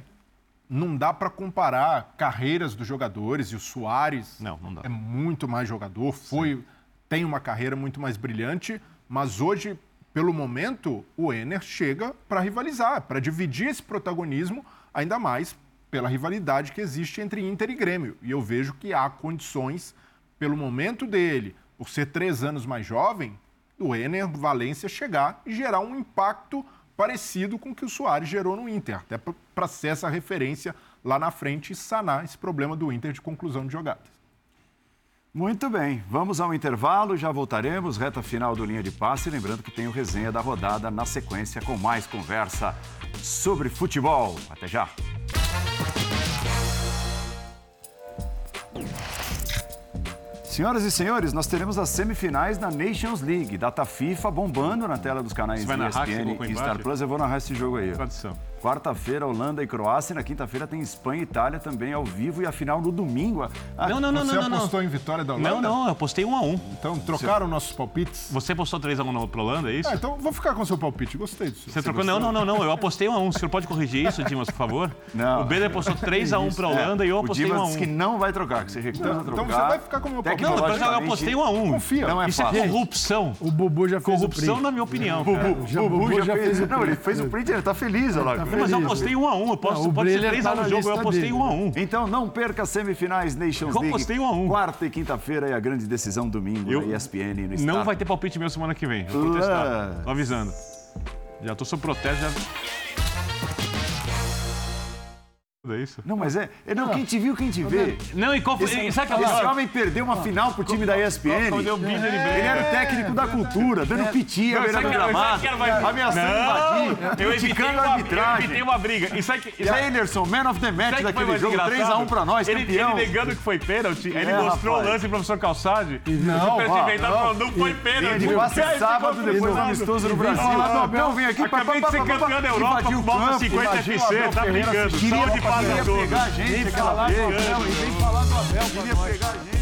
não dá para comparar carreiras dos jogadores e o Soares não, não dá. é muito mais jogador, foi Sim. tem uma carreira muito mais brilhante, mas hoje pelo momento, o Ener chega para rivalizar, para dividir esse protagonismo, ainda mais pela rivalidade que existe entre Inter e Grêmio. E eu vejo que há condições, pelo momento dele, por ser três anos mais jovem, do Ener Valência chegar e gerar um impacto parecido com o que o Soares gerou no Inter, até para ser essa referência lá na frente e sanar esse problema do Inter de conclusão de jogadas. Muito bem, vamos ao intervalo, já voltaremos, reta final do Linha de Passe. Lembrando que tem o resenha da rodada na sequência com mais conversa sobre futebol. Até já! Senhoras e senhores, nós teremos as semifinais da Nations League, data FIFA bombando na tela dos canais ESPN e Star Plus. Eu vou narrar esse jogo aí. Tradição. Quarta-feira, Holanda e Croácia. Na quinta-feira tem Espanha e Itália também ao vivo. E a final no domingo. Ah, não, não, não. Você não, apostou não. em vitória da Holanda? Não, não. Eu apostei 1 a 1 Então trocaram Você... nossos palpites? Você apostou 3 a 1 para Holanda, é isso? Ah, então vou ficar com o seu palpite. Gostei disso. Você, trocou? Não, não, não, não. Eu apostei 1 a 1 O senhor pode corrigir isso, Dimas, por favor? Não. O Beder apostou 3 a 1 para a Holanda é. e eu apostei 1 a 1 disse que não vai trocar, que você recusa então, trocar. Então você vai ficar com o meu palpite. Não, eu apostei 1 a 1 Confia. Não é isso é fácil. é corrupção. O Bubu já fez corrupção, na minha opinião. O Bubu, já, fez, o Não, ele fez o print, ele tá feliz, olha lá. Mas eu apostei 1 a 1 Eu posso não, pode ser 3 tá no jogo, eu apostei 1 x 1 Então não perca as semifinais Nations League. Eu apostei 1 x 1 Quarta e quinta-feira é a grande decisão domingo eu... na ESPN no Star. Não vai ter palpite meu semana que vem. Eu tô testando. Tô avisando. Já tô sob protesto, já... É isso? Não, mas é. é não, quem te viu, quem te vê. Não, e qual foi. Esse, sabe que esse é homem perdeu uma final pro time da ESPN. Ele era o técnico da cultura, dando piti à beira do gramado, ameaçando invadir, criticando a arbitragem. Eu evitei uma briga. E aí, Emerson, man of the match daquele jogo, 3x1 pra nós, ele, campeão. Ele negando que foi pênalti, ele é, mostrou o lance pro professor Calçade. Não, não, não foi pênalti. Ele passa sábado depois do amistoso no Brasil. Não, vem aqui pra Acabei de ser campeão da Europa, volta 50 FC, tá brincando. Queria pegar a gente aquela vez. Vem falar do Abel, queria pegar a gente.